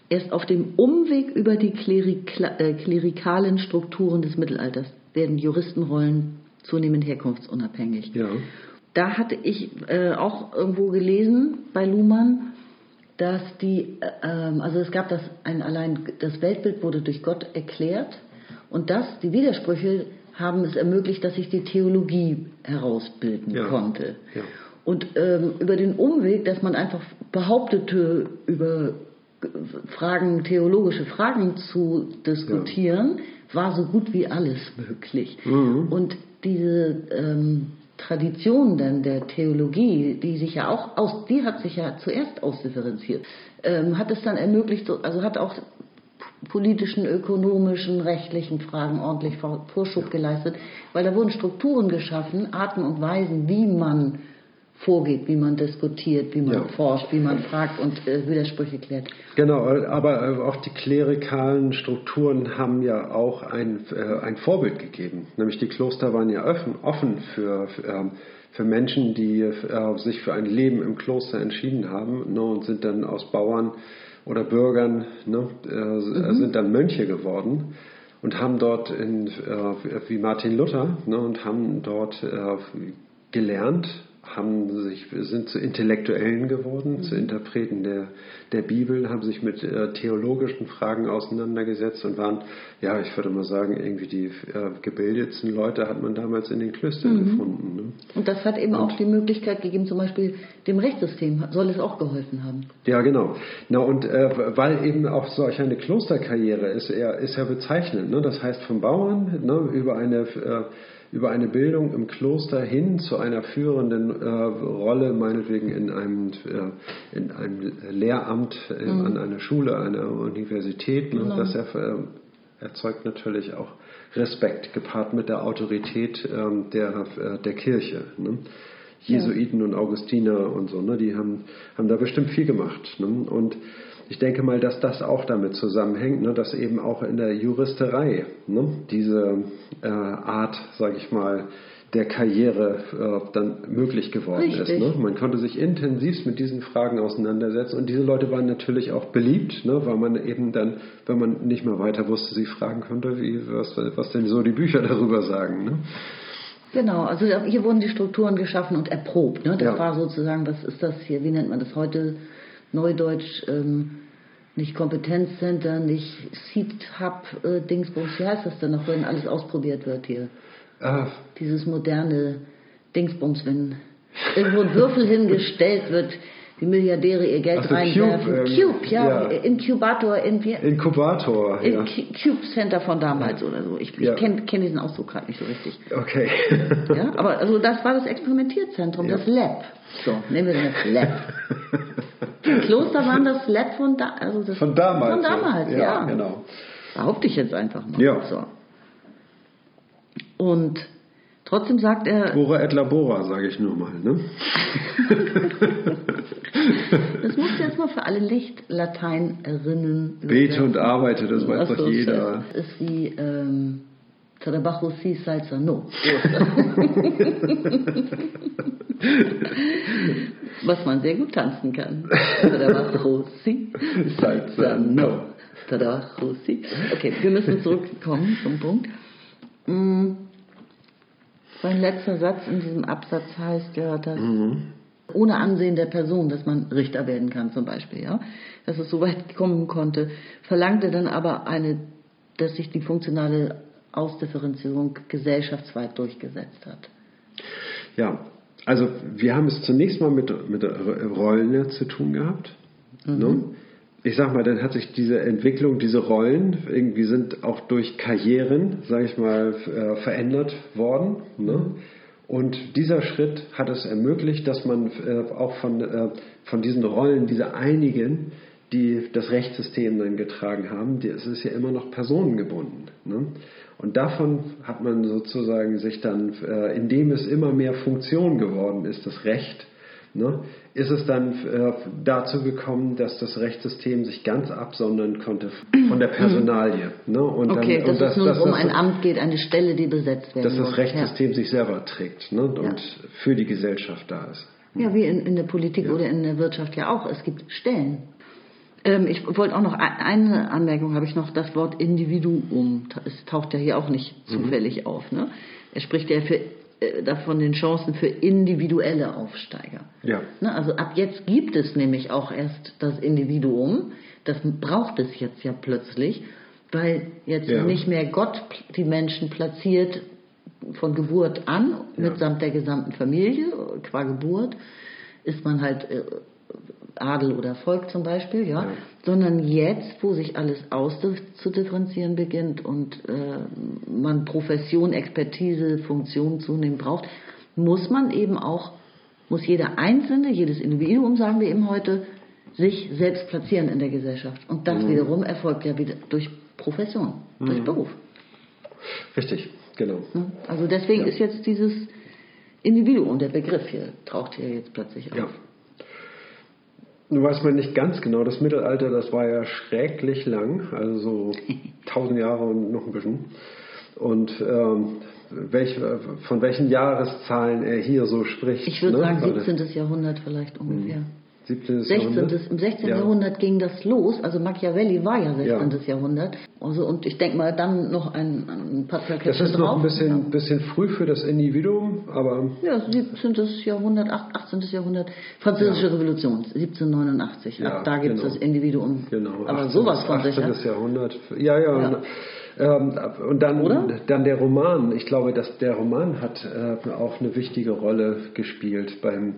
erst auf dem Umweg über die Klerikla äh, klerikalen Strukturen des Mittelalters werden Juristenrollen zunehmend herkunftsunabhängig. Ja da hatte ich äh, auch irgendwo gelesen bei Luhmann, dass die, äh, ähm, also es gab das ein allein, das Weltbild wurde durch Gott erklärt und das, die Widersprüche haben es ermöglicht, dass sich die Theologie herausbilden ja. konnte. Ja. Und ähm, über den Umweg, dass man einfach behauptete, über Fragen, theologische Fragen zu diskutieren, ja. war so gut wie alles möglich. Mhm. Und diese ähm, Tradition dann der Theologie, die sich ja auch aus, die hat sich ja zuerst ausdifferenziert, ähm, hat es dann ermöglicht, also hat auch politischen, ökonomischen, rechtlichen Fragen ordentlich Vorschub geleistet, weil da wurden Strukturen geschaffen, Arten und Weisen, wie man vorgeht, wie man diskutiert, wie man ja. forscht, wie man fragt und äh, Widersprüche klärt. Genau, aber auch die klerikalen Strukturen haben ja auch ein, äh, ein Vorbild gegeben. Nämlich die Kloster waren ja offen, offen für, für, ähm, für Menschen, die äh, sich für ein Leben im Kloster entschieden haben ne, und sind dann aus Bauern oder Bürgern, ne, äh, mhm. sind dann Mönche geworden und haben dort, in, äh, wie Martin Luther, ne, und haben dort äh, gelernt, haben sich, sind zu Intellektuellen geworden, mhm. zu Interpreten der, der Bibel, haben sich mit äh, theologischen Fragen auseinandergesetzt und waren, ja, ich würde mal sagen, irgendwie die äh, gebildetsten Leute hat man damals in den Klöstern mhm. gefunden. Ne? Und das hat eben und, auch die Möglichkeit gegeben, zum Beispiel dem Rechtssystem soll es auch geholfen haben. Ja, genau. Na, und äh, weil eben auch solch eine Klosterkarriere ist, er, ist ja bezeichnend. Ne? Das heißt, vom Bauern ne, über eine äh, über eine Bildung im Kloster hin zu einer führenden äh, Rolle, meinetwegen in einem, äh, in einem Lehramt, äh, mhm. an einer Schule, einer Universität. Ne? Genau. Das äh, erzeugt natürlich auch Respekt, gepaart mit der Autorität ähm, der, äh, der Kirche. Ne? Jesuiten ja. und Augustiner und so, ne? die haben, haben da bestimmt viel gemacht. Ne? Und ich denke mal, dass das auch damit zusammenhängt, ne, dass eben auch in der Juristerei ne, diese äh, Art, sage ich mal, der Karriere äh, dann möglich geworden Richtig. ist. Ne? Man konnte sich intensivst mit diesen Fragen auseinandersetzen und diese Leute waren natürlich auch beliebt, ne? weil man eben dann, wenn man nicht mehr weiter wusste, sie fragen konnte, wie, was, was denn so die Bücher darüber sagen. Ne? Genau, also hier wurden die Strukturen geschaffen und erprobt. Ne? Das ja. war sozusagen, was ist das hier, wie nennt man das heute? Neudeutsch ähm, nicht Kompetenzcenter, nicht Seed Hub, äh, Dingsbums, wie heißt das denn noch, wenn alles ausprobiert wird hier? Ah. Dieses moderne Dingsbums, wenn irgendwo ein Würfel hingestellt wird, die Milliardäre ihr Geld also reinwerfen. Cube, ähm, Cube ja, ja, Inkubator. In, Inkubator, in ja. Cube Center von damals oder so. Ich, ich ja. kenne kenn diesen Ausdruck gerade nicht so richtig. Okay. ja, aber also das war das Experimentierzentrum, ja. das Lab. So, nehmen wir das Lab. Die Kloster waren das Lab von, da, also das von damals. Von damals, ja. ja. Genau. Behaupte ich jetzt einfach mal. Ja. So. Und trotzdem sagt er. Ora et labora, sage ich nur mal. Ne? das muss jetzt mal für alle Lichtlateinerinnen. Bete und arbeite, das weiß doch jeder. Das ist wie. Ähm, Trabajo si salsa no. Was man sehr gut tanzen kann. Trabajo si salsa no. Trabajo si. Okay, wir müssen zurückkommen zum Punkt. Mein mm, letzter Satz in diesem Absatz heißt ja, dass mhm. ohne Ansehen der Person, dass man Richter werden kann zum Beispiel, ja, dass es so weit kommen konnte, verlangte dann aber eine, dass sich die funktionale Ausdifferenzierung gesellschaftsweit durchgesetzt hat. Ja, also wir haben es zunächst mal mit, mit Rollen zu tun gehabt. Mhm. Ne? Ich sag mal, dann hat sich diese Entwicklung, diese Rollen irgendwie sind auch durch Karrieren, sage ich mal, äh, verändert worden. Ne? Mhm. Und dieser Schritt hat es ermöglicht, dass man äh, auch von, äh, von diesen Rollen, diese einigen, die das Rechtssystem dann getragen haben, es ist ja immer noch personengebunden. Ne? Und davon hat man sozusagen sich dann, indem es immer mehr Funktion geworden ist, das Recht, ne, ist es dann äh, dazu gekommen, dass das Rechtssystem sich ganz absondern konnte von der Personalie. Ne? Und okay, dann, dass und das, es nur dass, um ein Amt geht, eine Stelle, die besetzt werden Dass das Rechtssystem ja. sich selber trägt ne? und ja. für die Gesellschaft da ist. Ja, wie in, in der Politik ja. oder in der Wirtschaft ja auch. Es gibt Stellen. Ähm, ich wollte auch noch eine Anmerkung habe ich noch, das Wort Individuum. Es taucht ja hier auch nicht mhm. zufällig auf. Ne? Er spricht ja für, davon den Chancen für individuelle Aufsteiger. Ja. Ne? Also ab jetzt gibt es nämlich auch erst das Individuum. Das braucht es jetzt ja plötzlich, weil jetzt ja. nicht mehr Gott die Menschen platziert von Geburt an, ja. mitsamt der gesamten Familie, qua Geburt, ist man halt äh, Adel oder Volk zum Beispiel, ja, ja. sondern jetzt, wo sich alles auszudifferenzieren beginnt und äh, man Profession, Expertise, Funktion zunehmend braucht, muss man eben auch, muss jeder Einzelne, jedes Individuum, sagen wir eben heute, sich selbst platzieren in der Gesellschaft. Und das wiederum erfolgt ja wieder durch Profession, durch Beruf. Richtig, genau. Also deswegen ist jetzt dieses Individuum, der Begriff hier, taucht hier jetzt plötzlich auf. Ja. Nun weiß man nicht ganz genau, das Mittelalter, das war ja schrecklich lang, also so tausend Jahre und noch ein bisschen. Und ähm, welch, von welchen Jahreszahlen er hier so spricht. Ich würde ne? sagen Weil- 17. Jahrhundert vielleicht ungefähr. 17. 16. Jahrhundert? Im 16. Ja. Jahrhundert ging das los, also Machiavelli war ja 16. Ja. Jahrhundert. Also, und ich denke mal, dann noch ein, ein paar Das Zerknüpfte ist noch ein bisschen, bisschen früh für das Individuum, aber Ja, 17. Jahrhundert, 18. Jahrhundert, Französische Revolution, 1789. Ja, Ab da gibt es genau. das Individuum. Genau, Aber 18. sowas von 18. sicher. Jahrhundert. Ja, ja. Ähm, und dann, Oder? dann der Roman. Ich glaube, dass der Roman hat äh, auch eine wichtige Rolle gespielt beim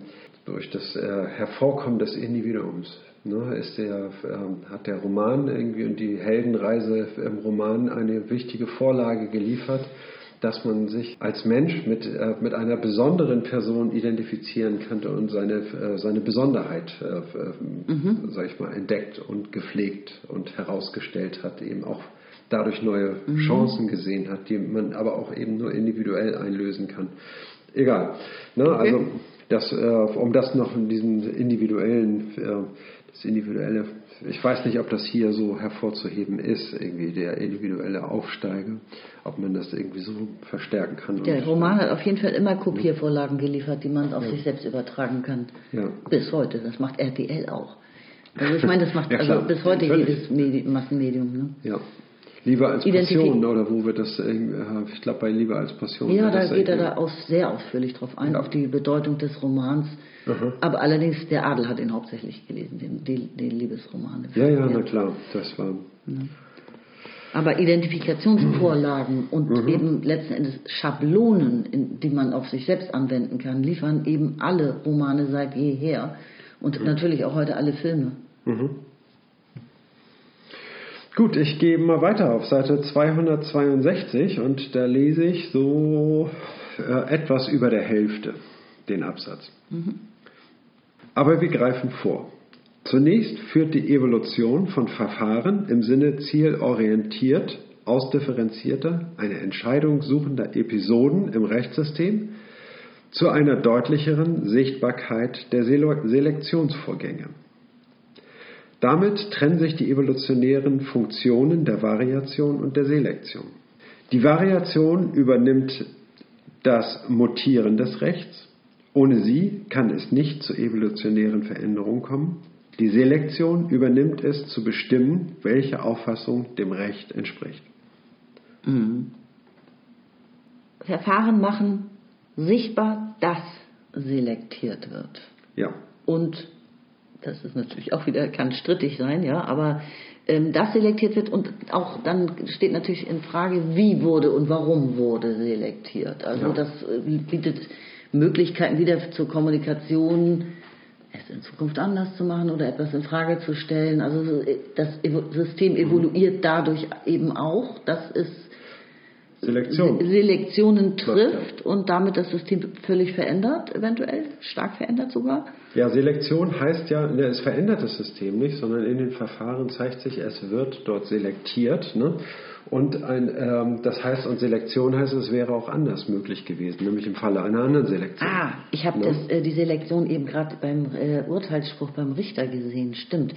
durch das äh, Hervorkommen des Individuums. Ne, ist der, ähm, hat der Roman irgendwie und die Heldenreise im Roman eine wichtige Vorlage geliefert, dass man sich als Mensch mit, äh, mit einer besonderen Person identifizieren könnte und seine, äh, seine Besonderheit, äh, äh, sag ich mal, entdeckt und gepflegt und herausgestellt hat, eben auch dadurch neue Chancen gesehen hat, die man aber auch eben nur individuell einlösen kann. Egal. Ne? Also das, äh, um das noch in diesen individuellen, äh, das individuelle, ich weiß nicht, ob das hier so hervorzuheben ist, irgendwie der individuelle Aufsteiger, ob man das irgendwie so verstärken kann. Der Roman hat auf jeden Fall immer Kopiervorlagen geliefert, die man auf sich selbst übertragen kann. Ja. Bis heute. Das macht RTL auch. Also ich meine, das macht Ja, also bis heute Natürlich. jedes Medi Massenmedium. Ne? Ja. Liebe als Passion, oder wo wird das, äh, ich glaube bei Liebe als Passion. Ja, da geht er da aus, sehr ausführlich drauf ein, Ja. auf die Bedeutung des Romans. Aber allerdings, der Adel hat ihn hauptsächlich gelesen, den, die, die Liebesromane. Ja, ja, na klar, das war. Aber Identifikationsvorlagen und Mhm. eben letzten Endes Schablonen, in, die man auf sich selbst anwenden kann, liefern eben alle Romane seit jeher und natürlich auch heute alle Filme. Gut, ich gehe mal weiter auf Seite 262 und da lese ich so äh, etwas über der Hälfte den Absatz. Aber wir greifen vor. Zunächst führt die Evolution von Verfahren im Sinne zielorientiert, ausdifferenzierter, eine Entscheidung suchender Episoden im Rechtssystem zu einer deutlicheren Sichtbarkeit der Sele- Selektionsvorgänge. Damit trennen sich die evolutionären Funktionen der Variation und der Selektion. Die Variation übernimmt das Mutieren des Rechts. Ohne sie kann es nicht zu evolutionären Veränderungen kommen. Die Selektion übernimmt es zu bestimmen, welche Auffassung dem Recht entspricht. Verfahren machen sichtbar, dass selektiert wird. Ja, Und das ist natürlich auch wieder, kann strittig sein, ja, aber ähm, das selektiert wird und auch dann steht natürlich in Frage, wie wurde und warum wurde selektiert. Also Ja. das äh, bietet Möglichkeiten wieder zur Kommunikation, es in Zukunft anders zu machen oder etwas in Frage zu stellen. Also so, äh, das System evoluiert dadurch eben auch, dass es Selektion. Se- Selektionen trifft und damit das System völlig verändert, eventuell, stark verändert sogar. Ja, Selektion heißt ja, ne, es verändert das System nicht, sondern in den Verfahren zeigt sich, es wird dort selektiert. Ne? Und ein, ähm, das heißt, und Selektion heißt, es wäre auch anders möglich gewesen, nämlich im Falle einer anderen Selektion. Ah, ich habe Ne? das äh, die Selektion eben gerade beim äh, Urteilsspruch beim Richter gesehen, stimmt.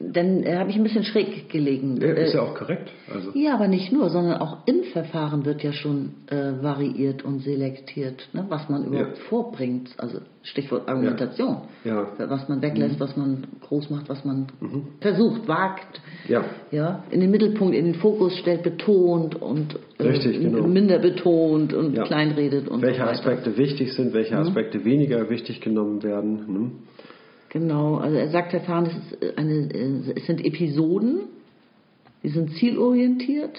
Dann äh, habe ich ein bisschen schräg gelegen. Ja, ist Äh, ja auch korrekt. Also, ja, aber nicht nur, sondern auch im Verfahren wird ja schon äh, variiert und selektiert, ne, was man überhaupt Ja. vorbringt. Also Stichwort Argumentation. Ja. Was man weglässt, was man groß macht, was man versucht, wagt. Ja. Ja, in den Mittelpunkt, in den Fokus stellt, betont und äh, Richtig, genau. minder betont und kleinredet und welche so. Aspekte wichtig sind, welche Aspekte weniger wichtig genommen werden. Genau, also er sagt, Verfahren es äh, eine, äh, es sind Episoden, die sind zielorientiert,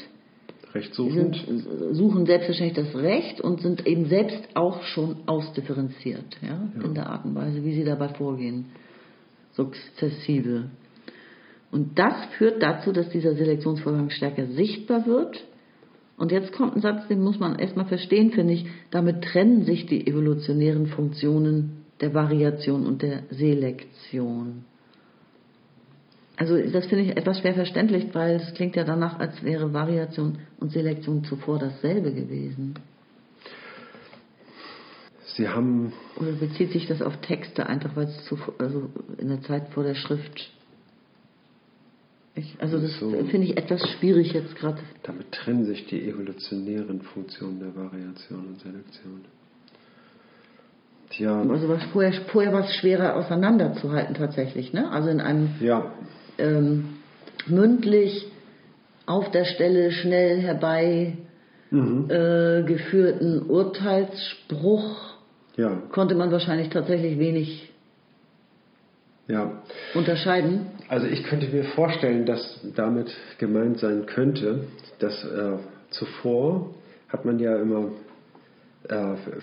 Rechtssuchend. sind, äh, suchen selbstverständlich das Recht und sind eben selbst auch schon ausdifferenziert, ja, in der Art und Weise, wie sie dabei vorgehen. Sukzessive. Und das führt dazu, dass dieser Selektionsvorgang stärker sichtbar wird Und jetzt kommt ein Satz, den muss man erstmal verstehen, finde ich. Damit trennen sich die evolutionären Funktionen der Variation und der Selektion. Also das finde ich etwas schwer verständlich, weil es klingt ja danach, als wäre Variation und Selektion zuvor dasselbe gewesen. Sie haben. Oder bezieht sich das auf Texte einfach, weil es also in der Zeit vor der Schrift. Ich, also das so, finde ich etwas schwierig jetzt gerade. Damit trennen sich die evolutionären Funktionen der Variation und Selektion. Tja. Also was vorher, vorher war es schwerer auseinanderzuhalten tatsächlich, ne? Also in einem ja. ähm, mündlich auf der Stelle schnell herbei mhm. äh, geführten Urteilsspruch ja. konnte man wahrscheinlich tatsächlich wenig ja. unterscheiden. Also ich könnte mir vorstellen, dass damit gemeint sein könnte, dass äh, zuvor hat man ja immer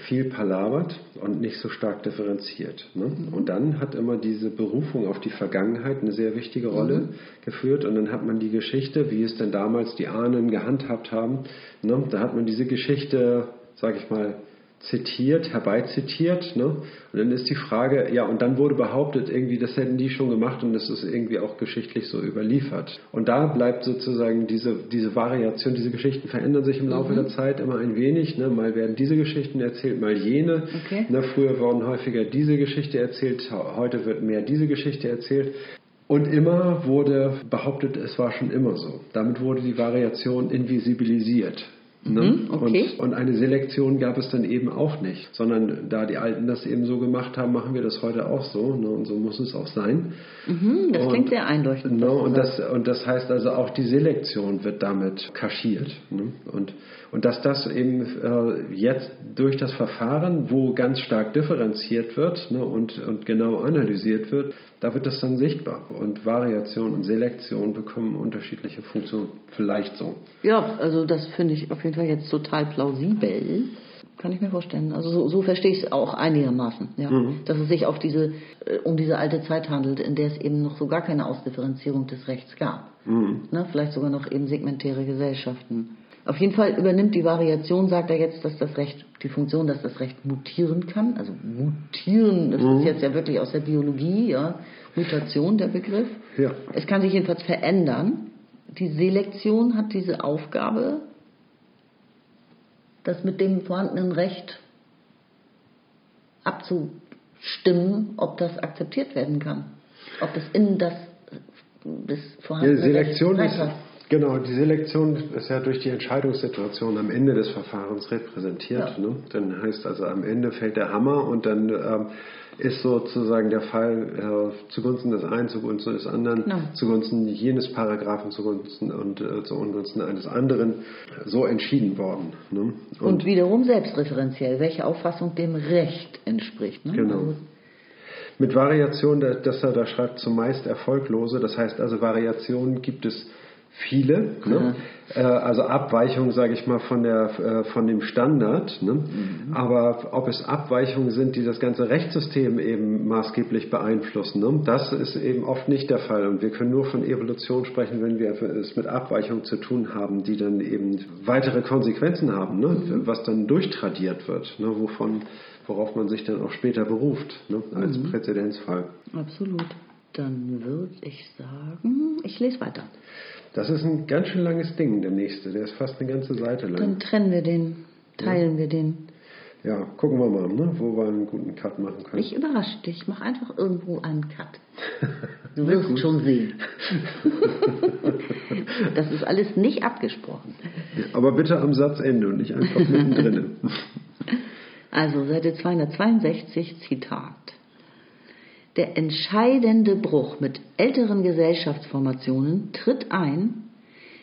viel palabert und nicht so stark differenziert. Ne? Mhm. Und dann hat immer diese Berufung auf die Vergangenheit eine sehr wichtige Rolle mhm. geführt. Und dann hat man die Geschichte, wie es denn damals die Ahnen gehandhabt haben, ne? da hat man diese Geschichte, sage ich mal, zitiert, herbeizitiert. Ne? Und dann ist die Frage, ja, und dann wurde behauptet, irgendwie, das hätten die schon gemacht und das ist irgendwie auch geschichtlich so überliefert. Und da bleibt sozusagen diese, diese Variation, diese Geschichten verändern sich im Laufe mhm. der Zeit immer ein wenig. Ne? Mal werden diese Geschichten erzählt, mal jene. Okay. Ne? Früher wurden häufiger diese Geschichte erzählt, heute wird mehr diese Geschichte erzählt. Und immer wurde behauptet, es war schon immer so. Damit wurde die Variation invisibilisiert. Ne? Mhm, okay. und, und, eine Selektion gab es dann eben auch nicht, sondern da die Alten das eben so gemacht haben, machen wir das heute auch so. Ne? Und so muss es auch sein. Mhm, das und, klingt sehr eindeutig. Ne? Und, das, und das heißt also auch die Selektion wird damit kaschiert. Ne? Und, und dass das eben äh, jetzt durch das Verfahren, wo ganz stark differenziert wird ne, und, und genau analysiert wird, da wird das dann sichtbar. Und Variation und Selektion bekommen unterschiedliche Funktionen. Vielleicht so. Ja, also das finde ich auf jeden Fall jetzt total plausibel. Kann ich mir vorstellen. Also so, so verstehe ich es auch einigermaßen. Ja. Mhm. Dass es sich auf diese, äh, um diese alte Zeit handelt, in der es eben noch so gar keine Ausdifferenzierung des Rechts gab. Mhm. Ne, vielleicht sogar noch eben segmentäre Gesellschaften. Auf jeden Fall übernimmt die Variation, sagt er jetzt, dass das Recht, die Funktion, dass das Recht mutieren kann. Also mutieren, das mhm. ist jetzt ja wirklich aus der Biologie, ja. Mutation der Begriff. Ja. Es kann sich jedenfalls verändern. Die Selektion hat diese Aufgabe, das mit dem vorhandenen Recht abzustimmen, ob das akzeptiert werden kann. Ob das in das, das vorhandene ja, Selektion Recht ist, Genau, die Selektion ist ja durch die Entscheidungssituation am Ende des Verfahrens repräsentiert. Ja. Ne? Dann heißt also, am Ende fällt der Hammer und dann ähm, ist sozusagen der Fall äh, zugunsten des einen, zugunsten des anderen, no. zugunsten jenes Paragraphen, zugunsten und äh, zu Ungunsten eines anderen so entschieden worden. Ne? Und, und, wiederum selbstreferenziell, welche Auffassung dem Recht entspricht. Ne? Genau. Also mit Variation, dass er da schreibt, zumeist erfolglose. Das heißt also, Variationen gibt es viele. Ne? Äh, also Abweichungen, sage ich mal, von, der, äh, von dem Standard. Ne? Mhm. Aber ob es Abweichungen sind, die das ganze Rechtssystem eben maßgeblich beeinflussen, ne? das ist eben oft nicht der Fall. Und wir können nur von Evolution sprechen, wenn wir es mit Abweichungen zu tun haben, die dann eben weitere Konsequenzen haben, ne? Mhm. was dann durchtradiert wird, ne? wovon, worauf man sich dann auch später beruft, ne? als mhm. Präzedenzfall. Absolut. Dann würde ich sagen, ich lese weiter. Das ist ein ganz schön langes Ding, der nächste. Der ist fast eine ganze Seite lang. Dann trennen wir den, teilen ja. wir den. Ja, gucken wir mal, ne, wo wir einen guten Cut machen können. Ich überrasche dich, mach einfach irgendwo einen Cut. Du wirst schon sehen. das ist alles nicht abgesprochen. Aber bitte am Satzende und nicht einfach mittendrin. Also Seite 262, Zitat. Der entscheidende Bruch mit älteren Gesellschaftsformationen tritt ein,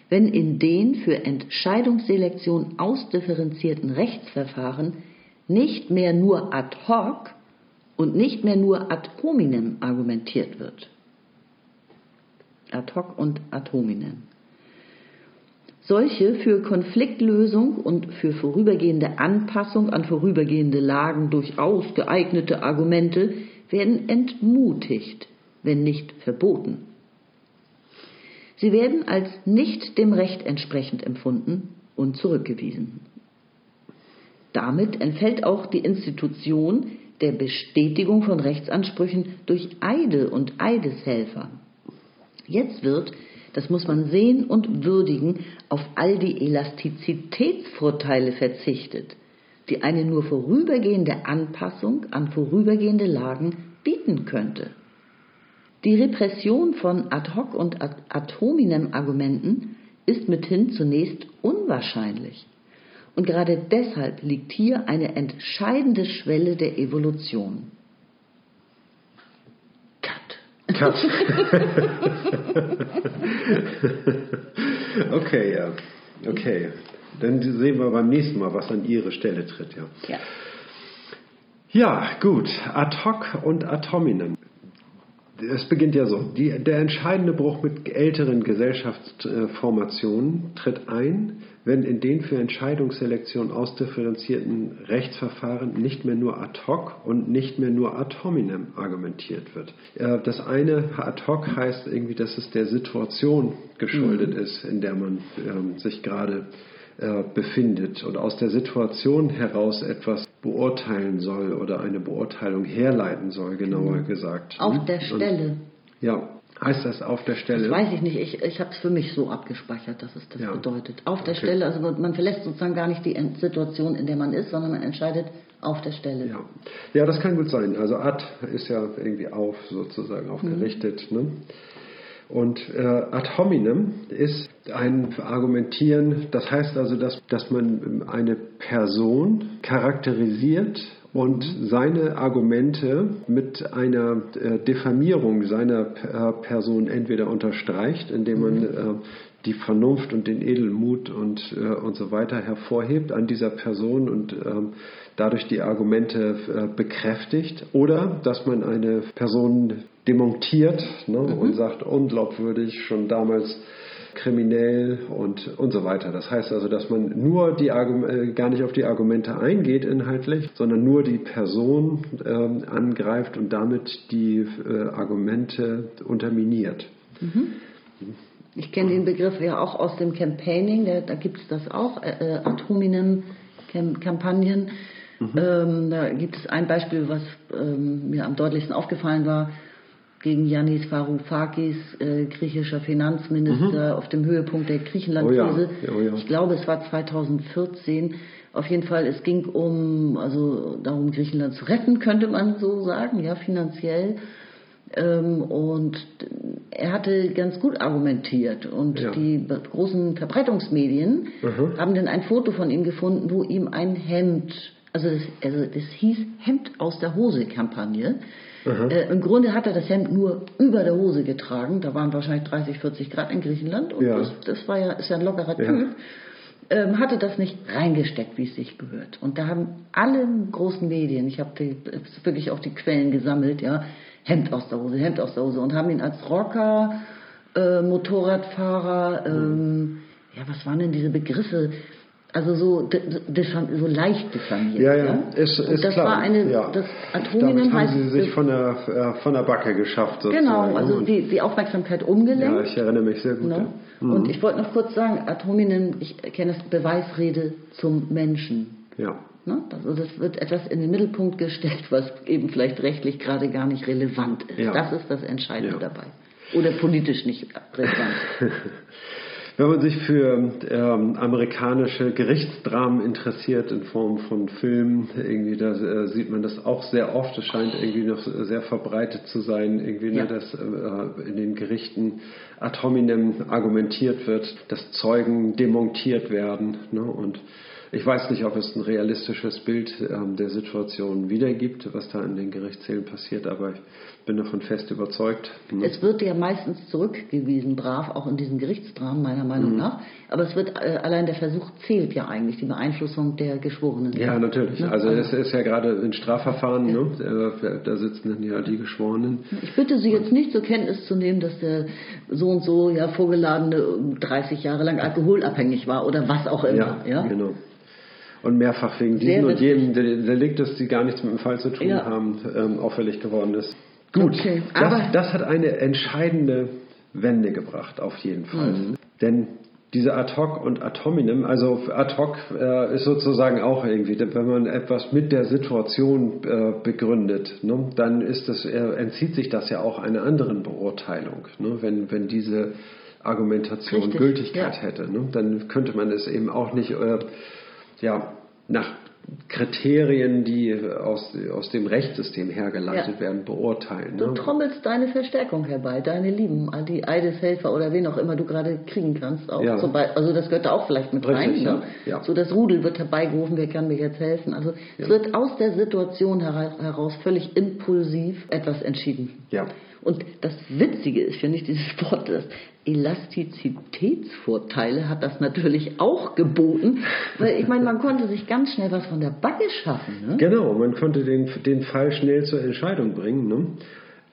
wenn in den für Entscheidungsselektion ausdifferenzierten Rechtsverfahren nicht mehr nur ad hoc und nicht mehr nur ad hominem argumentiert wird. Ad hoc und ad hominem. Solche für Konfliktlösung und für vorübergehende Anpassung an vorübergehende Lagen durchaus geeignete Argumente werden entmutigt, wenn nicht verboten. Sie werden als nicht dem Recht entsprechend empfunden und zurückgewiesen. Damit entfällt auch die Institution der Bestätigung von Rechtsansprüchen durch Eide und Eideshelfer. Jetzt wird, das muss man sehen und würdigen, auf all die Elastizitätsvorteile verzichtet, die eine nur vorübergehende Anpassung an vorübergehende Lagen bieten könnte. Die Repression von Ad-hoc und Ad hominem Argumenten ist mithin zunächst unwahrscheinlich. Und gerade deshalb liegt hier eine entscheidende Schwelle der Evolution. Cut. Cut. okay, ja. Okay. Dann sehen wir beim nächsten Mal, was an Ihre Stelle tritt, ja. Ja, Ja, gut. Ad hoc und ad hominem. Es beginnt ja so. Die, der entscheidende Bruch mit älteren Gesellschaftsformationen tritt ein, wenn in den für Entscheidungsselektion ausdifferenzierten Rechtsverfahren nicht mehr nur ad hoc und nicht mehr nur ad hominem argumentiert wird. Äh, Das eine ad hoc heißt irgendwie, dass es der Situation geschuldet ist, in der man ähm, sich gerade äh, befindet und aus der Situation heraus etwas beurteilen soll oder eine Beurteilung herleiten soll, genauer gesagt. auf Hm? der Und- Stelle. ja, heißt das auf der Stelle? Das weiß ich nicht. Ich, ich habe es für mich so abgespeichert, dass es das Ja. bedeutet. Auf der Okay. Stelle, also man verlässt sozusagen gar nicht die Situation, in der man ist, sondern man entscheidet auf der Stelle. Ja. ja, das kann gut sein. Also ad ist ja irgendwie auf, sozusagen aufgerichtet. Ne? Und äh, ad hominem ist ein Argumentieren, das heißt also, dass, dass man eine Person charakterisiert und seine Argumente mit einer äh, Diffamierung seiner äh, Person entweder unterstreicht, indem man äh, die Vernunft und den Edelmut und, äh, und so weiter hervorhebt an dieser Person und ähm, dadurch die Argumente äh, bekräftigt. Oder dass man eine Person demontiert ne, und sagt unglaubwürdig schon damals kriminell und, und so weiter. Das heißt also, dass man nur die Argum äh, gar nicht auf die Argumente eingeht inhaltlich, sondern nur die Person ähm, angreift und damit die äh, Argumente unterminiert. Ich kenne den Begriff ja auch aus dem Campaigning, da, da gibt es das auch, äh, äh, ad hominem Kampagnen. Ähm, da gibt es ein Beispiel, was ähm, mir am deutlichsten aufgefallen war, gegen Yannis Varoufakis, äh, griechischer Finanzminister, auf dem Höhepunkt der Griechenland-Krise. Oh ja, oh ja. Ich glaube, es war 2014. Auf jeden Fall, es ging um, also darum, Griechenland zu retten, könnte man so sagen, ja, finanziell. Ähm, und er hatte ganz gut argumentiert. Und Ja. die großen Verbreitungsmedien haben dann ein Foto von ihm gefunden, wo ihm ein Hemd, also das, also das hieß Hemd aus der Hose-Kampagne. Äh, Im Grunde hat er das Hemd nur über der Hose getragen. Da waren wahrscheinlich 30, 40 Grad in Griechenland. Und Ja. das, das war ja, ist ja ein lockerer Ja. Typ ähm, hatte das nicht reingesteckt, wie es sich gehört. Und da haben alle großen Medien, ich habe wirklich auch die Quellen gesammelt, ja, Hemd aus der Hose, Hemd aus der Hose und haben ihn als Rocker, äh, Motorradfahrer, ähm, ja, was waren denn diese Begriffe? Also so, so leicht diffamiert. Ja, ja, ist, Und ist das klar. war eine, ja. das Damit Atominen haben heißt, sie sich von der, äh, von der Backe geschafft. Sozusagen. genau, also die, die Aufmerksamkeit umgelenkt. ja, ich erinnere mich sehr gut. Ne? Ja. Und ich wollte noch kurz sagen, ad hominem, ich kenne das Beweisrede zum Menschen. ja. Ne? Also das wird etwas in den Mittelpunkt gestellt, was eben vielleicht rechtlich gerade gar nicht relevant ist. Ja. Das ist das Entscheidende Ja. dabei. Oder politisch nicht relevant. Wenn man sich für ähm, amerikanische Gerichtsdramen interessiert in Form von Filmen, irgendwie da äh, sieht man das auch sehr oft. Es scheint irgendwie noch sehr verbreitet zu sein, irgendwie, Ja. ne, dass äh, in den Gerichten ad hominem argumentiert wird, dass Zeugen demontiert werden. Ne, und ich weiß nicht, ob es ein realistisches Bild ähm, der Situation wiedergibt, was da in den Gerichtssälen passiert, aber ich bin davon fest überzeugt. ne. Es wird ja meistens zurückgewiesen, brav, auch in diesen Gerichtsdramen, meiner Mhm. Meinung nach. Aber es wird, äh, allein der Versuch zählt ja eigentlich, die Beeinflussung der Geschworenen. Ja, natürlich. Ne? Also es ist ja gerade in Strafverfahren, ne? da, da sitzen dann ja die Geschworenen. Ich bitte Sie jetzt nicht zur Kenntnis zu nehmen, dass der so und so ja vorgeladene 30 Jahre lang alkoholabhängig war oder was auch immer. Ja, genau. Und mehrfach wegen diesem und jedem De- Deliktes, die gar nichts mit dem Fall zu tun Ja. haben, ähm, auffällig geworden ist. Gut, Okay, das, das hat eine entscheidende Wende gebracht, auf jeden Fall. Mhm. Denn diese ad hoc und ad hominem, also ad hoc äh, ist sozusagen auch irgendwie, wenn man etwas mit der Situation äh, begründet, ne, dann ist das, äh, entzieht sich das ja auch einer anderen Beurteilung. Ne, wenn, wenn diese Argumentation Richtig, Gültigkeit ja. hätte, ne, dann könnte man es eben auch nicht äh, ja, nach Kriterien, die aus, aus dem Rechtssystem hergeleitet Ja. werden, beurteilen. Du Ne? trommelst deine Verstärkung herbei, deine Lieben, die Eideshelfer oder wen auch immer du gerade kriegen kannst. Auch Ja. also das gehört da auch vielleicht mit rein. Richtig, Ne? ja. So das Rudel wird herbeigerufen, wer kann mir jetzt helfen. Also es wird aus der Situation hera- heraus völlig impulsiv etwas entschieden. Ja. Und das Witzige ist, finde ich, dieses Wort, das Elastizitätsvorteile hat das natürlich auch geboten, weil ich meine, man konnte sich ganz schnell was von der Backe schaffen. Ne? Genau, man konnte den, den Fall schnell zur Entscheidung bringen. Ne?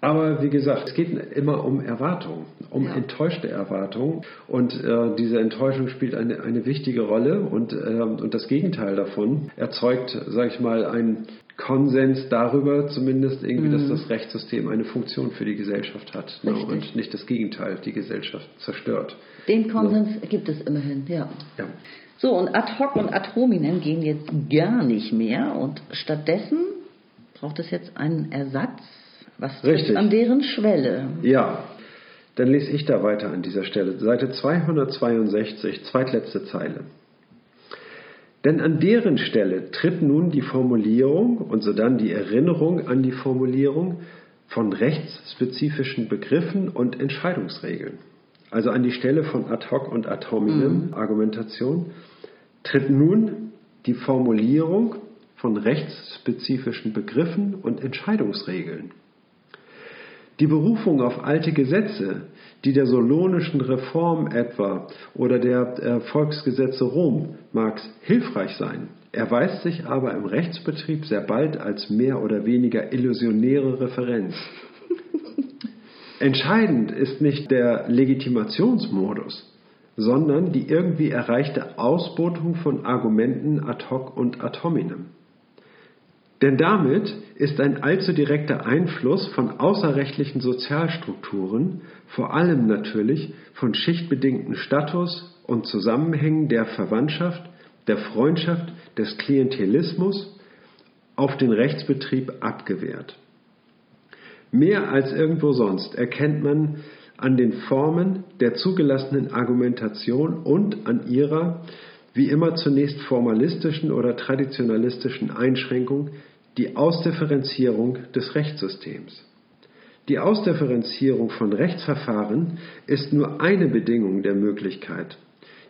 Aber wie gesagt, es geht immer um Erwartungen, um Ja. enttäuschte Erwartungen. Und äh, diese Enttäuschung spielt eine, eine wichtige Rolle. Und, äh, und das Gegenteil davon erzeugt, sage ich mal, einen Konsens darüber zumindest irgendwie, dass das Rechtssystem eine Funktion für die Gesellschaft hat. Ne? Mhm. Und nicht das Gegenteil, die Gesellschaft zerstört. Den Konsens gibt es immerhin, ja. Ja. So, und ad hoc und ad hominem gehen jetzt gar nicht mehr und stattdessen braucht es jetzt einen Ersatz. Was Richtig. an deren Schwelle? Ja, dann lese ich da weiter an dieser Stelle. Seite 262, zweitletzte Zeile. Denn an deren Stelle tritt nun die Formulierung und sodann die Erinnerung an die Formulierung von rechtsspezifischen Begriffen und Entscheidungsregeln. Also an die Stelle von ad hoc und ad hominem Argumentation tritt nun die Formulierung von rechtsspezifischen Begriffen und Entscheidungsregeln. Die Berufung auf alte Gesetze, die der solonischen Reform etwa oder der äh, Volksgesetze Rom mag hilfreich sein, erweist sich aber im Rechtsbetrieb sehr bald als mehr oder weniger illusionäre Referenz. Entscheidend ist nicht der Legitimationsmodus, sondern die irgendwie erreichte Ausbotung von Argumenten ad hoc und ad hominem. Denn damit ist ein allzu direkter Einfluss von außerrechtlichen Sozialstrukturen, vor allem natürlich von schichtbedingten Status und Zusammenhängen der Verwandtschaft, der Freundschaft, des Klientelismus auf den Rechtsbetrieb abgewehrt. Mehr als irgendwo sonst erkennt man an den Formen der zugelassenen Argumentation und an ihrer, wie immer zunächst formalistischen oder traditionalistischen Einschränkung, die Ausdifferenzierung des Rechtssystems. Die Ausdifferenzierung von Rechtsverfahren ist nur eine Bedingung der Möglichkeit.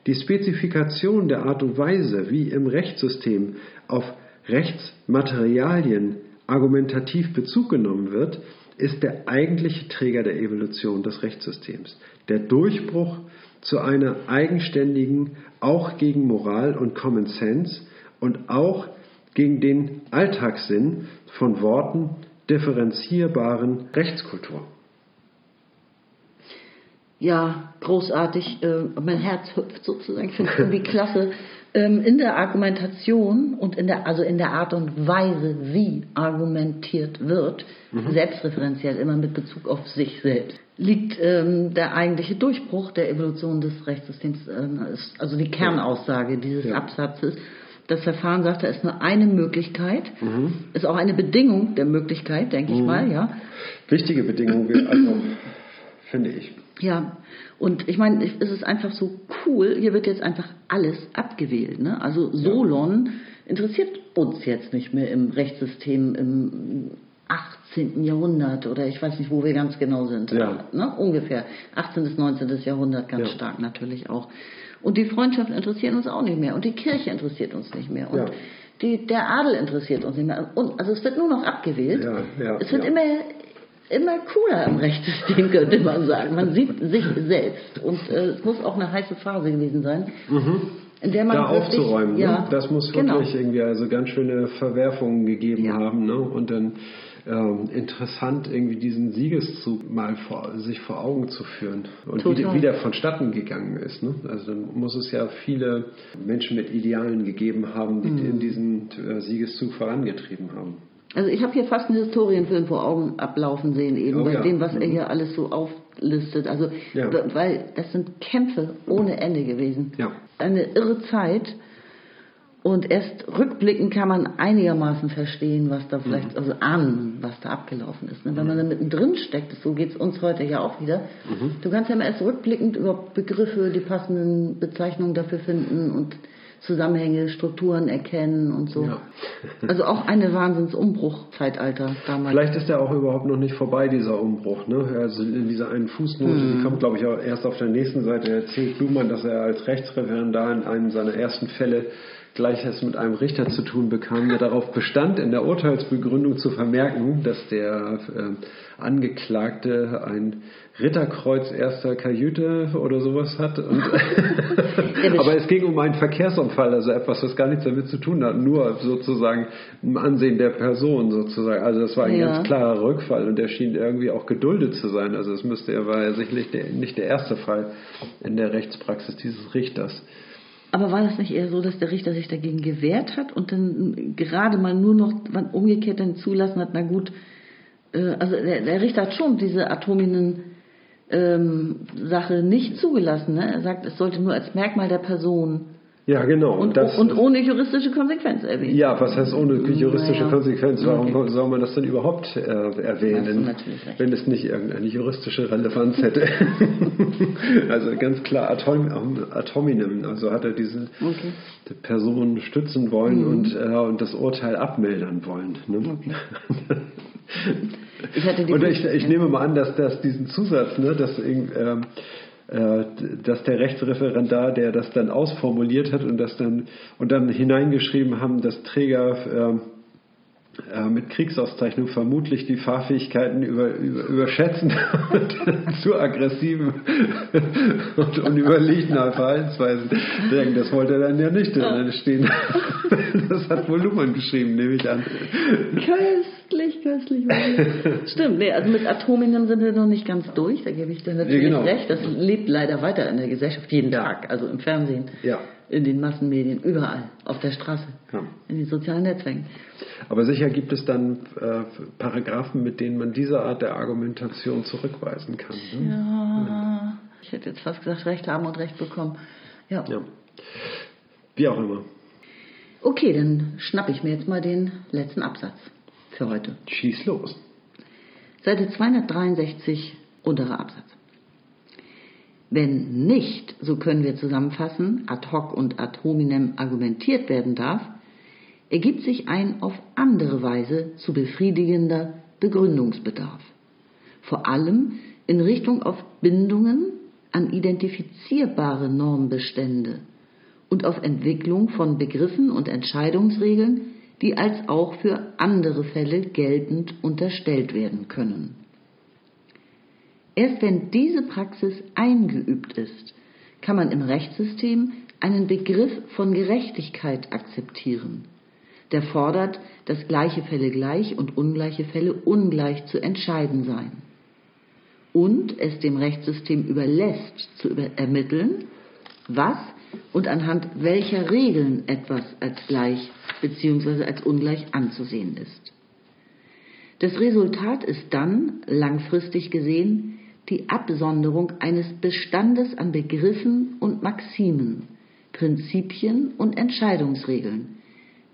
Die Spezifikation der Art und Weise, wie im Rechtssystem auf Rechtsmaterialien argumentativ Bezug genommen wird, ist der eigentliche Träger der Evolution des Rechtssystems. Der Durchbruch zu einer eigenständigen, auch gegen Moral und Common Sense und auch gegen den Alltagssinn von Worten differenzierbaren Rechtskultur. Ja, großartig. Äh, mein Herz hüpft sozusagen. Ich finde es irgendwie klasse. Ähm, in der Argumentation und in der, also in der Art und Weise, wie argumentiert wird, selbstreferenziell immer mit Bezug auf sich selbst, liegt ähm, der eigentliche Durchbruch der Evolution des Rechtssystems, ist also die Kernaussage dieses Ja. Absatzes. Das Verfahren sagt, da ist nur eine Möglichkeit, ist auch eine Bedingung der Möglichkeit, denke ich mal, ja. Wichtige Bedingung, also finde ich. Ja, und ich meine, es ist einfach so cool, hier wird jetzt einfach alles abgewählt. Ne? Also Solon interessiert uns jetzt nicht mehr im Rechtssystem im 18. Jahrhundert oder ich weiß nicht, wo wir ganz genau sind. Ja. Ne? Ungefähr 18. bis 19. Jahrhundert ganz Ja. stark natürlich auch. Und die Freundschaften interessieren uns auch nicht mehr und die Kirche interessiert uns nicht mehr und Ja. die, der Adel interessiert uns nicht mehr. Und, also es wird nur noch abgewählt. Ja, ja, es wird immer immer cooler im Rechtssystem, könnte man sagen. Man sieht sich selbst. Und äh, es muss auch eine heiße Phase gewesen sein, in der man da wirklich, aufzuräumen. Ja, ne? Das muss genau. wirklich irgendwie also ganz schöne Verwerfungen gegeben Ja. haben. Ne? Und dann ähm, interessant, irgendwie diesen Siegeszug mal vor, sich vor Augen zu führen und wie, Total. wie der vonstatten gegangen ist. Ne? Also dann muss es ja viele Menschen mit Idealen gegeben haben, die Mhm. in diesen äh, Siegeszug vorangetrieben haben. Also ich habe hier fast einen Historienfilm vor Augen ablaufen sehen, eben Oh bei ja. dem, was er Mhm. hier alles so auflistet. Also, Ja. weil das sind Kämpfe ohne Ende gewesen. Ja. Eine irre Zeit. Und erst rückblickend kann man einigermaßen verstehen, was da Mhm. vielleicht, also ahnen, was da abgelaufen ist. ne? Wenn man da mittendrin steckt, so geht es uns heute ja auch wieder. Mhm. Du kannst ja immer erst rückblickend überhaupt Begriffe, die passenden Bezeichnungen dafür finden und Zusammenhänge, Strukturen erkennen und so. Ja. Also auch eine Wahnsinnsumbruch-Zeitalter damals. Vielleicht ist er auch überhaupt noch nicht vorbei, dieser Umbruch. Ne? Also in dieser einen Fußnote, Mhm. die kommt, glaube ich, auch erst auf der nächsten Seite, erzählt Blumann, dass er als Rechtsreferendar in einem seiner ersten Fälle gleich es mit einem Richter zu tun bekam, der darauf bestand, in der Urteilsbegründung zu vermerken, dass der äh, Angeklagte ein Ritterkreuz erster Kajüte oder sowas hat. Aber es ging um einen Verkehrsunfall, also etwas, was gar nichts damit zu tun hat, nur sozusagen im Ansehen der Person sozusagen. Also das war ein Ja. ganz klarer Rückfall und der schien irgendwie auch geduldet zu sein. Also es müsste, er war ja sicherlich der, nicht der erste Fall in der Rechtspraxis dieses Richters. Aber war das nicht eher so, dass der Richter sich dagegen gewehrt hat und dann gerade mal nur noch umgekehrt dann zulassen hat, na gut, äh, also der, der Richter hat schon diese atominen ähm, Sache nicht zugelassen. Ne? Er sagt, es sollte nur als Merkmal der Person Ja, genau. und, das, und ohne juristische Konsequenz erwähnt. ja, was heißt ohne juristische Naja. Konsequenz? Warum Okay. soll man das denn überhaupt äh, erwähnen, wenn es nicht irgendeine juristische Relevanz hätte? also ganz klar Atom, Atominem, also hat er diese Okay. die Person stützen wollen und, äh, und das Urteil abmildern wollen. Ne? Ich hatte die Und ich, ich nehme mal an, dass das diesen Zusatz, ne, dass, irgend- ähm, äh, dass der Rechtsreferendar, der das dann ausformuliert hat und das dann und dann hineingeschrieben haben, dass Träger äh, mit Kriegsauszeichnung vermutlich die Fahrfähigkeiten über, über, überschätzen und zu aggressiven und unüberlegten Verhaltensweisen denken. Das wollte er dann ja nicht drin stehen. Das hat wohl Luhmann geschrieben, nehme ich an. Köstlich, köstlich. Stimmt, nee, also mit Atominen sind wir noch nicht ganz durch, da gebe ich dir natürlich Ja, genau. recht. Das lebt leider weiter in der Gesellschaft, jeden Tag, also im Fernsehen, Ja. in den Massenmedien, überall, auf der Straße, in den sozialen Netzwerken. Aber sicher gibt es dann äh, Paragraphen, mit denen man diese Art der Argumentation zurückweisen kann. Ne? Ja, ich hätte jetzt fast gesagt, Recht haben und Recht bekommen. Ja. Ja. Wie auch immer. Okay, dann schnappe ich mir jetzt mal den letzten Absatz für heute. Schieß los. Seite 263, unterer Absatz. Wenn nicht, so können wir zusammenfassen, ad hoc und ad hominem argumentiert werden darf, ergibt sich ein auf andere Weise zu befriedigender Begründungsbedarf. Vor allem in Richtung auf Bindungen an identifizierbare Normbestände und auf Entwicklung von Begriffen und Entscheidungsregeln, die als auch für andere Fälle geltend unterstellt werden können. Erst wenn diese Praxis eingeübt ist, kann man im Rechtssystem einen Begriff von Gerechtigkeit akzeptieren, der fordert, dass gleiche Fälle gleich und ungleiche Fälle ungleich zu entscheiden seien und es dem Rechtssystem überlässt zu über ermitteln, was und anhand welcher Regeln etwas als gleich bzw. als ungleich anzusehen ist. Das Resultat ist dann, langfristig gesehen, die Absonderung eines Bestandes an Begriffen und Maximen, Prinzipien und Entscheidungsregeln,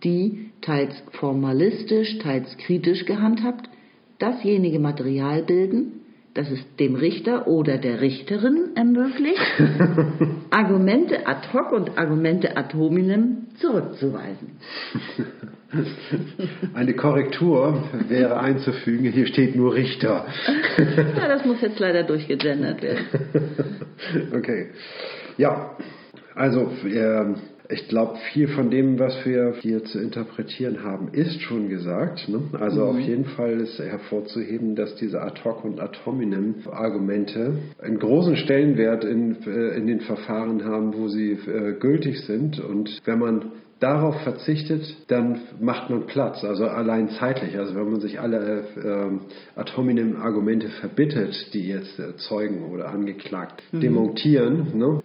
die, teils formalistisch, teils kritisch gehandhabt, dasjenige Material bilden, das es dem Richter oder der Richterin ermöglicht, Argumente ad hoc und Argumente ad hominem zurückzuweisen. Eine Korrektur wäre einzufügen, hier steht nur Richter. Ja, das muss jetzt leider durchgegendert werden. Okay. Ja, also ähm, ich glaube, viel von dem, was wir hier zu interpretieren haben, ist schon gesagt. Ne? Also auf jeden Fall ist hervorzuheben, dass diese ad hoc und ad hominem Argumente einen großen Stellenwert in, äh, in den Verfahren haben, wo sie äh, gültig sind. Und wenn man darauf verzichtet, dann macht man Platz, also allein zeitlich. Also wenn man sich alle äh, atominen Argumente verbittet, die jetzt äh, Zeugen oder angeklagt mhm. demontieren, ne,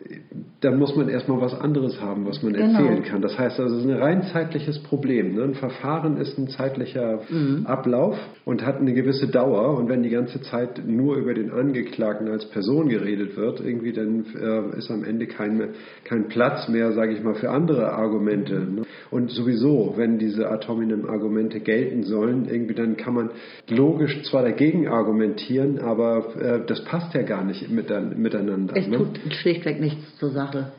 dann muss man erstmal was anderes haben, was man genau. erzählen kann. Das heißt also, es ist ein rein zeitliches Problem. Ne? Ein Verfahren ist ein zeitlicher mhm. Ablauf und hat eine gewisse Dauer. Und wenn die ganze Zeit nur über den Angeklagten als Person geredet wird, irgendwie dann äh, ist am Ende kein, kein Platz mehr, sage ich mal, für andere Argumente. Ne? Und sowieso, wenn diese atominen Argumente gelten sollen, irgendwie dann kann man logisch zwar dagegen argumentieren, aber äh, das passt ja gar nicht miteinander. Es ne? tut schlichtweg nichts zur Sache.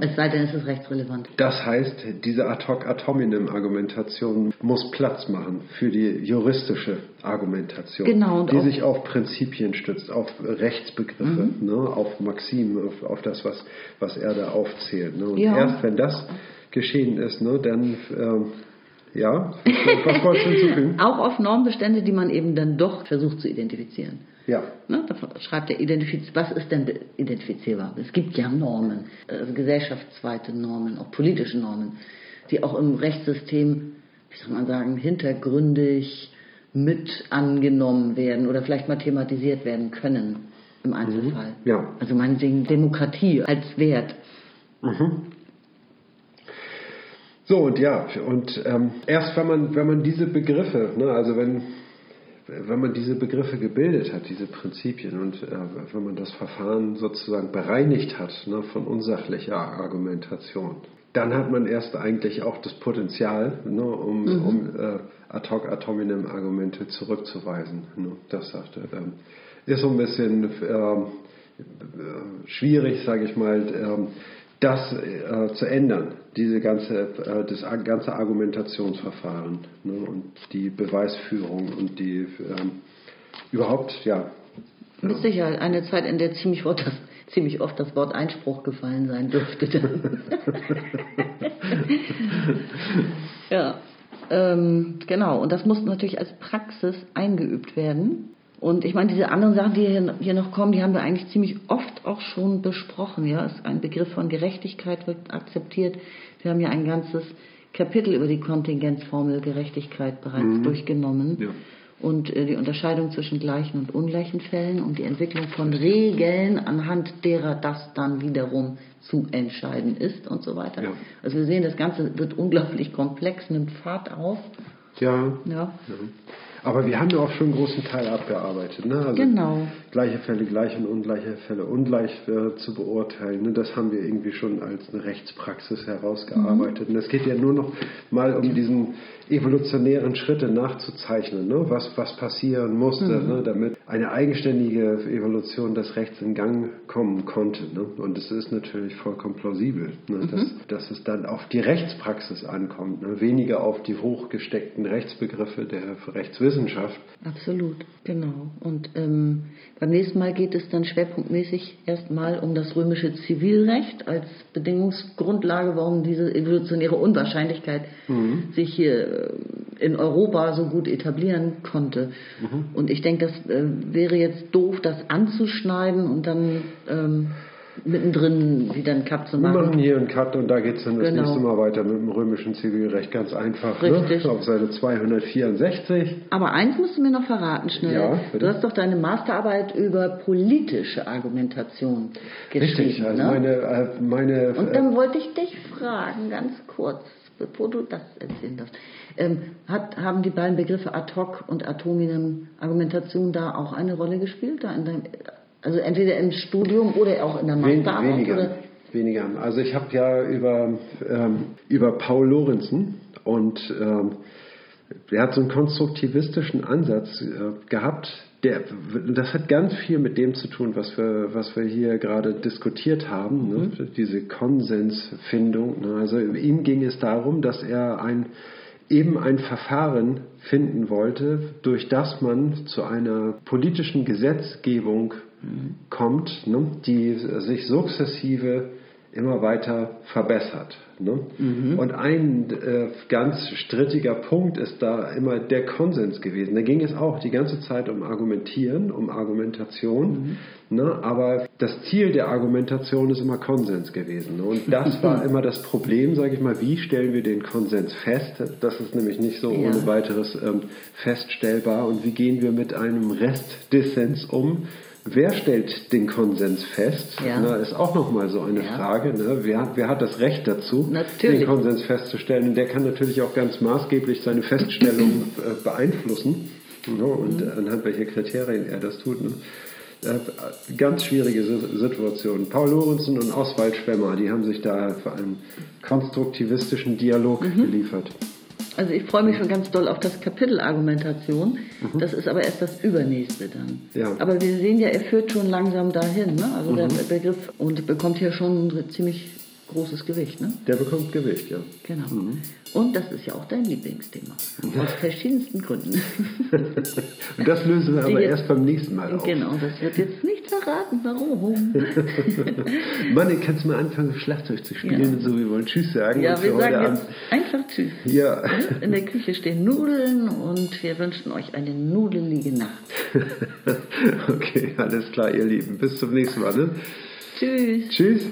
Es sei denn, es ist rechtsrelevant. Das heißt, diese Ad-hoc-Ad-hominem-Argumentation muss Platz machen für die juristische Argumentation, genau, die sich auf Prinzipien stützt, auf Rechtsbegriffe, mhm. ne, auf Maximen, auf, auf, das, was, was er da aufzählt. Ne. Und ja. erst wenn das geschehen ist, ne, dann ähm, ja, was wolltest du hinzufügen? Auch auf Normbestände, die man eben dann doch versucht zu identifizieren. Ja. Ne, da schreibt er, was ist denn identifizierbar? Es gibt ja Normen, also gesellschaftsweite Normen, auch politische Normen, die auch im Rechtssystem, wie soll man sagen, hintergründig mit angenommen werden oder vielleicht mal thematisiert werden können im Einzelfall. Mhm. Ja. Also meinetwegen Demokratie als Wert. Mhm. So und ja, und ähm, erst wenn man, wenn man diese Begriffe, ne, also wenn, wenn man diese Begriffe gebildet hat, diese Prinzipien und äh, wenn man das Verfahren sozusagen bereinigt hat ne, von unsachlicher Argumentation, dann hat man erst eigentlich auch das Potenzial, ne, um, mhm. um äh, ad hoc atominem Argumente zurückzuweisen. Ne, das sagte, ähm, ist so ein bisschen ähm, äh, schwierig, sage ich mal, ähm, das äh, zu ändern, diese ganze, äh, das ganze Argumentationsverfahren ne, und die Beweisführung und die ähm, überhaupt, ja. Mit Sicherheit eine Zeit, in der ziemlich oft das, ziemlich oft das Wort Einspruch gefallen sein dürfte. ja, ähm, genau. Und das muss natürlich als Praxis eingeübt werden. Und ich meine, diese anderen Sachen, die hier noch kommen, die haben wir eigentlich ziemlich oft auch schon besprochen. Ja, ein Begriff von Gerechtigkeit wird akzeptiert. Wir haben ja ein ganzes Kapitel über die Kontingenzformel Gerechtigkeit bereits mhm. durchgenommen. Ja. Und äh, die Unterscheidung zwischen gleichen und ungleichen Fällen und die Entwicklung von Regeln, anhand derer das dann wiederum zu entscheiden ist und so weiter. Ja. Also wir sehen, das Ganze wird unglaublich komplex, nimmt Fahrt auf. Ja. ja. ja. Aber wir haben ja auch schon einen großen Teil abgearbeitet. Ne? Also genau. Gleiche Fälle gleich und ungleiche Fälle ungleich äh, zu beurteilen. Ne? Das haben wir irgendwie schon als eine Rechtspraxis herausgearbeitet. Mhm. Und es geht ja nur noch mal um diesen evolutionären Schritte nachzuzeichnen, ne? was, was passieren musste, mhm. ne? damit eine eigenständige Evolution des Rechts in Gang kommen konnte. Ne? Und es ist natürlich vollkommen plausibel, ne? mhm. dass, dass es dann auf die Rechtspraxis ankommt, ne? weniger auf die hochgesteckten Rechtsbegriffe der Rechtswissenschaft. Absolut, genau. Und ähm, beim nächsten Mal geht es dann schwerpunktmäßig erstmal um das römische Zivilrecht als Bedingungsgrundlage, warum diese evolutionäre Unwahrscheinlichkeit mhm. sich hier äh, in Europa so gut etablieren konnte. Mhm. Und ich denke, das äh, wäre jetzt doof, das anzuschneiden und dann ähm, mittendrin wieder einen Cut zu machen. Wir machen hier einen Cut und da geht es dann das genau. nächste Mal weiter mit dem römischen Zivilrecht. Ganz einfach. Ne? Richtig. Ne? Auf Seite 264. Aber eins musst du mir noch verraten, schnell. Ja, du hast doch deine Masterarbeit über politische Argumentation geschrieben. Richtig, also ne? meine, äh, meine. Und dann wollte ich dich fragen, ganz kurz bevor du das erzählen darfst. Ähm, hat, haben die beiden Begriffe ad hoc und atominem Argumentation da auch eine Rolle gespielt? Da dein, also entweder im Studium oder auch in der Masterarbeit? Weniger. Oder? weniger. Also ich habe ja über, ähm, über Paul Lorenzen und ähm, der hat so einen konstruktivistischen Ansatz äh, gehabt, der, das hat ganz viel mit dem zu tun, was wir, was wir hier gerade diskutiert haben, ne? mhm. diese Konsensfindung. Ne? Also ihm ging es darum, dass er ein, eben ein Verfahren finden wollte, durch das man zu einer politischen Gesetzgebung mhm. kommt, ne? die sich sukzessive immer weiter verbessert. Ne? Mhm. Und ein äh, ganz strittiger Punkt ist da immer der Konsens gewesen. Da ging es auch die ganze Zeit um Argumentieren, um Argumentation. Mhm. Ne? Aber das Ziel der Argumentation ist immer Konsens gewesen. Ne? Und das war immer das Problem, sage ich mal, wie stellen wir den Konsens fest? Das ist nämlich nicht so ja. ohne weiteres ähm, feststellbar. Und wie gehen wir mit einem Restdissens um? Wer stellt den Konsens fest? Ja. Na, ist auch nochmal so eine ja. Frage. Ne? Wer, wer, hat das Recht dazu, natürlich. den Konsens festzustellen? Und der kann natürlich auch ganz maßgeblich seine Feststellung äh, beeinflussen. Ne? Und mhm. anhand welcher Kriterien er das tut. Ne? Äh, ganz schwierige Situation. Paul Lorenzen und Oswald Schwemmer, die haben sich da für einen konstruktivistischen Dialog mhm. geliefert. Also ich freue mich schon ganz doll auf das Kapitel Argumentation. Mhm. Das ist aber erst das übernächste dann. Ja. Aber wir sehen ja, er führt schon langsam dahin. Ne? Also mhm. der Begriff und bekommt hier schon ziemlich großes Gewicht. Ne? Der bekommt Gewicht, ja. Genau. Mhm. Und das ist ja auch dein Lieblingsthema. Aus verschiedensten Gründen. und das lösen wir aber jetzt, erst beim nächsten Mal auf. Genau, das wird jetzt nicht verraten, warum. Mann, kannst du mal anfangen, Schlagzeug zu spielen, ja. so wir wollen Tschüss sagen. Ja, wir sagen jetzt einfach Tschüss. Ja. In der Küche stehen Nudeln und wir wünschen euch eine nudelige Nacht. okay, alles klar, ihr Lieben. Bis zum nächsten Mal. Ne? Tschüss. Tschüss.